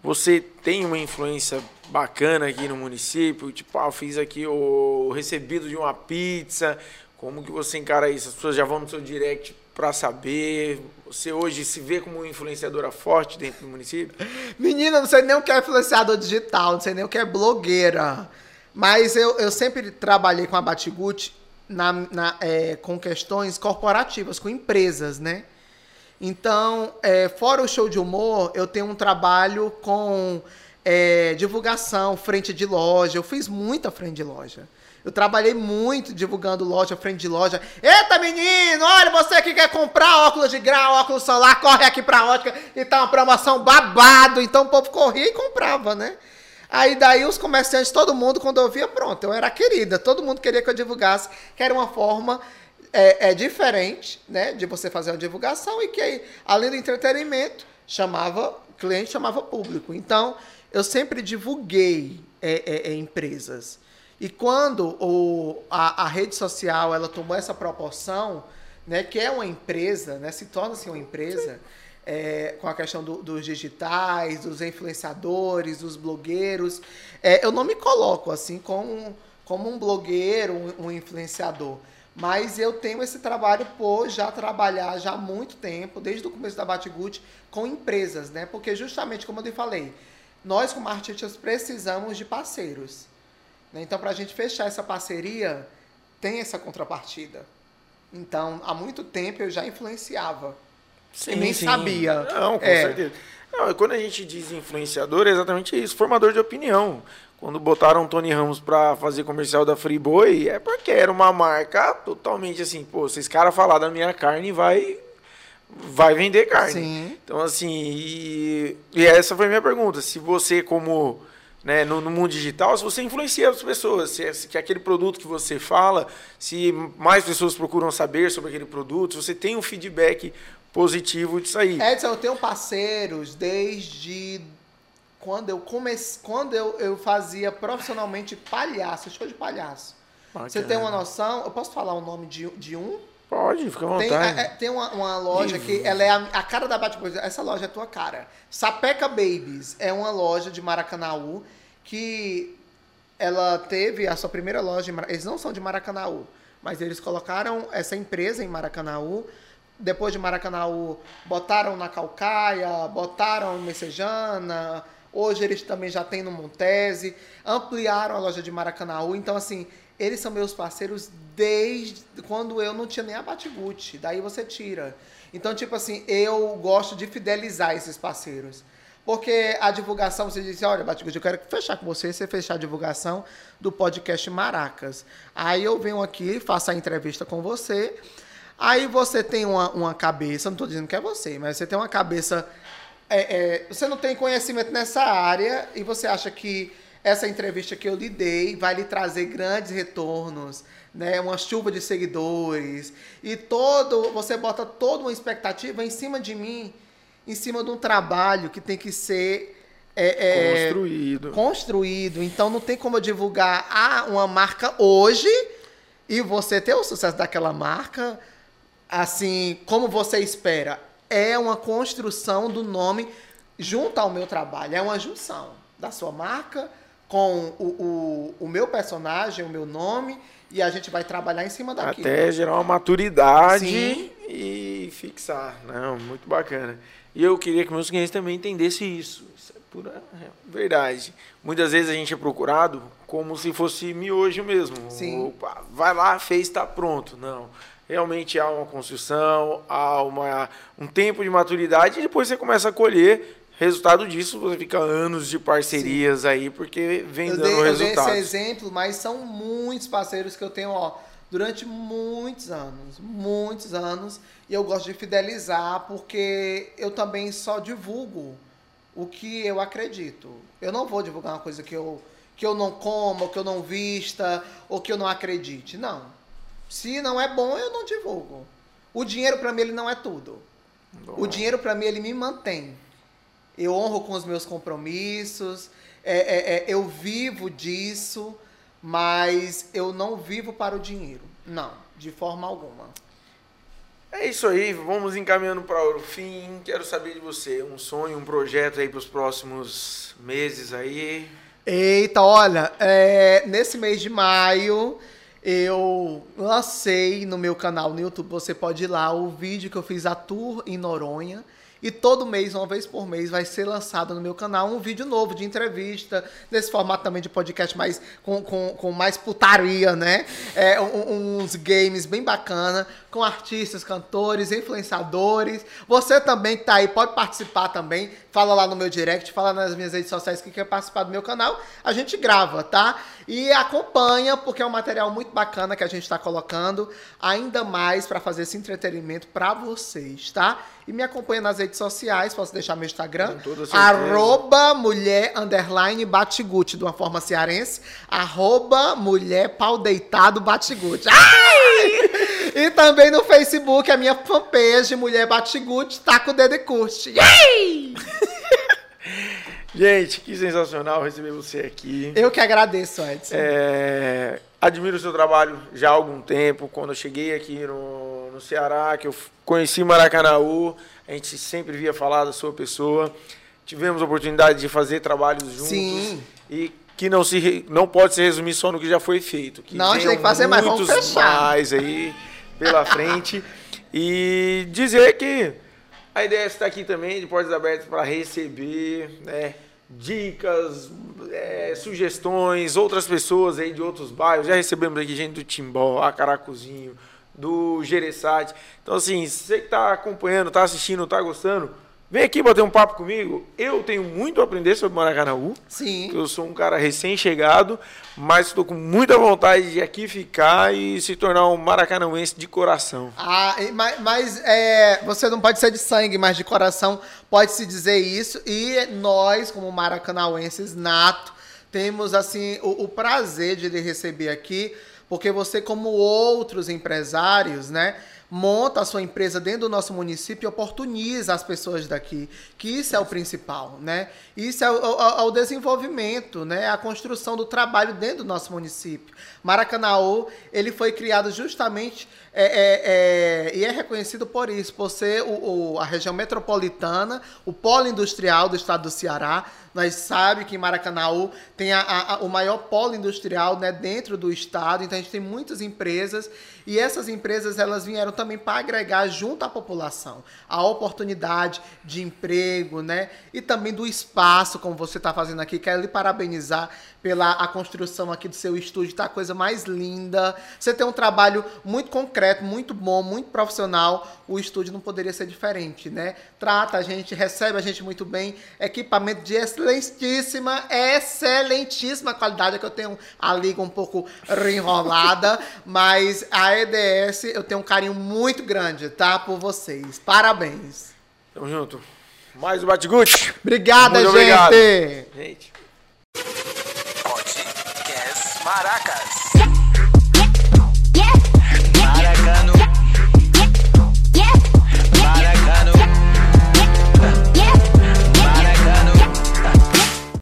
Você tem uma influência bacana aqui no município? Tipo, ah, eu fiz aqui o recebido de uma pizza. Como que você encara isso? As pessoas já vão no seu direct para saber. Você hoje se vê como uma influenciadora forte dentro do município? Menina, não sei nem o que é influenciador digital, não sei nem o que é blogueira. Mas eu, eu sempre trabalhei com a Batiguti na, na, é, com questões corporativas, com empresas, né? Então, é, fora o show de humor, eu tenho um trabalho com é, divulgação, frente de loja. Eu fiz muita frente de loja. Eu trabalhei muito divulgando loja, frente de loja. Eita, menino, olha, você que quer comprar óculos de grau, óculos solar, corre aqui pra ótica e tá uma promoção babado. Então o povo corria e comprava, né? Aí daí os comerciantes, todo mundo, quando eu via, pronto, eu era querida. Todo mundo queria que eu divulgasse, que era uma forma é, é diferente, né, de você fazer uma divulgação e que aí, além do entretenimento, chamava cliente, chamava público. Então, eu sempre divulguei é, é, é, empresas. E quando o, a, a rede social ela tomou essa proporção, né, que é uma empresa, né, se torna-se uma empresa, é, com a questão do- dos digitais, dos influenciadores, dos blogueiros, é, eu não me coloco assim como, como um blogueiro, um, um influenciador. Mas eu tenho esse trabalho por já trabalhar já há muito tempo, desde o começo da Batiguti, com empresas, né? Porque justamente como eu te falei, nós como artistas precisamos de parceiros. né? Então, para a gente fechar essa parceria, tem essa contrapartida. Então, há muito tempo eu já influenciava. E nem sabia. Não, com É. certeza. Não, quando a gente diz influenciador, é exatamente isso, formador de opinião. Quando botaram o Tony Ramos pra fazer comercial da Friboi, é porque era uma marca totalmente assim, pô, se esse cara falar da minha carne, vai vai vender carne. Sim. Então, assim, e, e essa foi a minha pergunta. Se você, como né, no, no mundo digital, se você influencia as pessoas, se, é- se que aquele produto que você fala, se mais pessoas procuram saber sobre aquele produto, se você tem um feedback positivo disso aí. Edson, eu tenho parceiros desde quando eu comecei, quando eu, eu fazia profissionalmente palhaço, show de palhaço. Você Bacana. tem uma noção? Eu posso falar o nome de, de um? Pode, fica à Tem, vontade. é, é, tem uma, uma loja que ela é a, a cara da Batcoisa. Essa loja é a tua cara. Sapeca Babies é uma loja de Maracanaú que ela teve a sua primeira loja. Eles não são de Maracanaú, mas eles colocaram essa empresa em Maracanaú. Depois de Maracanaú, botaram na Calcaia, botaram em Messejana. Hoje eles também já têm no Montese. Ampliaram a loja de Maracanaú. Então, assim, eles são meus parceiros desde quando eu não tinha nem a Batiguti. Daí você tira. Então, tipo assim, eu gosto de fidelizar esses parceiros. Porque a divulgação, você disse, olha, Batiguti, eu quero fechar com você, você fechar a divulgação do podcast Maracas. Aí eu venho aqui, faço a entrevista com você. Aí você tem uma, uma cabeça, não estou dizendo que é você, mas você tem uma cabeça. é, é, você não tem conhecimento nessa área e você acha que essa entrevista que eu lhe dei vai lhe trazer grandes retornos, né? Uma chuva de seguidores e todo você bota toda uma expectativa em cima de mim, em cima de um trabalho que tem que ser é, é, Construído. construído. Então não tem como eu divulgar ah, uma marca hoje e você ter o sucesso daquela marca assim como você espera. É uma construção do nome junto ao meu trabalho. É uma junção da sua marca com o, o, o meu personagem, o meu nome, e a gente vai trabalhar em cima daquilo. Até gerar uma maturidade Sim. e fixar. Não, muito bacana. E eu queria que meus clientes também entendessem isso. Isso é Pura verdade. Muitas vezes a gente é procurado como se fosse miojo mesmo. Sim. Opa, vai lá, fez, está pronto. Não. Realmente há uma construção, há uma, um tempo de maturidade e depois você começa a colher resultado disso. Você fica anos de parcerias aí, porque vem Eu dando dei, eu dei esse exemplo, mas são muitos parceiros que eu tenho, ó, durante muitos anos, muitos anos, e eu gosto de fidelizar porque eu também só divulgo o que eu acredito. Eu não vou divulgar uma coisa que eu, que eu não coma, ou que eu não vista, ou que eu não acredite. Não. Se não é bom, eu não divulgo. O dinheiro para mim ele não é tudo. O dinheiro para mim ele me mantém. Eu honro com os meus compromissos, é, é, é, eu vivo disso, mas eu não vivo para o dinheiro. Não, de forma alguma. É isso aí, vamos encaminhando para o fim. Quero saber de você, um sonho, um projeto aí para os próximos meses aí. Eita, olha, é, nesse mês de maio eu lancei no meu canal no YouTube, você pode ir lá, o vídeo que eu fiz a tour em Noronha. E todo mês, uma vez por mês, vai ser lançado no meu canal um vídeo novo de entrevista, nesse formato também de podcast mais, com, com, com mais putaria, né? É, um- uns games bem bacana, com artistas, cantores, influenciadores. Você também que tá aí, pode participar também. Fala lá no meu direct, fala nas minhas redes sociais que quer participar do meu canal. A gente grava, tá? E acompanha, porque é um material muito bacana que a gente está colocando, ainda mais para fazer esse entretenimento para vocês, tá? E me acompanha nas redes sociais, posso deixar meu Instagram, arroba mulher underline batigute, de uma forma cearense, arroba mulher pau deitado batigute. Ai! E também no Facebook, a minha fanpage, Mulher Batigute, tá com o dedo e curte. Yay! Gente, que sensacional receber você aqui. Eu que agradeço, Edson. É, admiro o seu trabalho já há algum tempo. Quando eu cheguei aqui no, no Ceará, que eu conheci Maracanaú, a gente sempre via falar da sua pessoa. Tivemos a oportunidade de fazer trabalhos juntos. Sim. E que não, se, não pode se resumir só no que já foi feito. Que Não, a gente tem que fazer mais, vamos fechar. mais aí pela frente. E dizer que a ideia é estar aqui também, de portas abertas, para receber né, dicas, é, sugestões, outras pessoas aí de outros bairros. Já recebemos aqui gente do Timbó, Acaracuzinho, do Gereçate. Então, assim, se você que está acompanhando, está assistindo, está gostando, vem aqui bater um papo comigo. Eu tenho muito a aprender sobre Maracanaú. Sim. Eu sou um cara recém-chegado, mas estou com muita vontade de aqui ficar e se tornar um maracanauense de coração. Ah, mas, mas, é, você não pode ser de sangue, mas de coração pode-se dizer isso. E nós, como maracanauenses nato, temos assim o, o prazer de lhe receber aqui, porque você, como outros empresários, né? Monta a sua empresa dentro do nosso município e oportuniza as pessoas daqui, que isso é o principal, né? Isso é o, o- o desenvolvimento, né? A construção do trabalho dentro do nosso município. Maracanaú, ele foi criado justamente é, é, é, e é reconhecido por isso, por ser o, o- a região metropolitana, o polo industrial do estado do Ceará. Nós sabemos que Maracanaú tem a- a- a- o maior polo industrial né, dentro do estado, então a gente tem muitas empresas e essas empresas elas vieram também para agregar junto à população a oportunidade de emprego, né? E também do espaço, como você está fazendo aqui. Quero lhe parabenizar pela a construção aqui do seu estúdio, tá a coisa mais linda. Você tem um trabalho muito concreto, muito bom, muito profissional. O estúdio não poderia ser diferente, né? Trata a gente, recebe a gente muito bem. Equipamento de excelentíssima, excelentíssima qualidade, é que eu tenho a liga um pouco reenrolada, mas a EDS eu tenho um carinho muito grande, tá? Por vocês. Parabéns. Tamo junto. Mais o Batigute. Obrigada, Muito gente. obrigado. Gente. Maracas.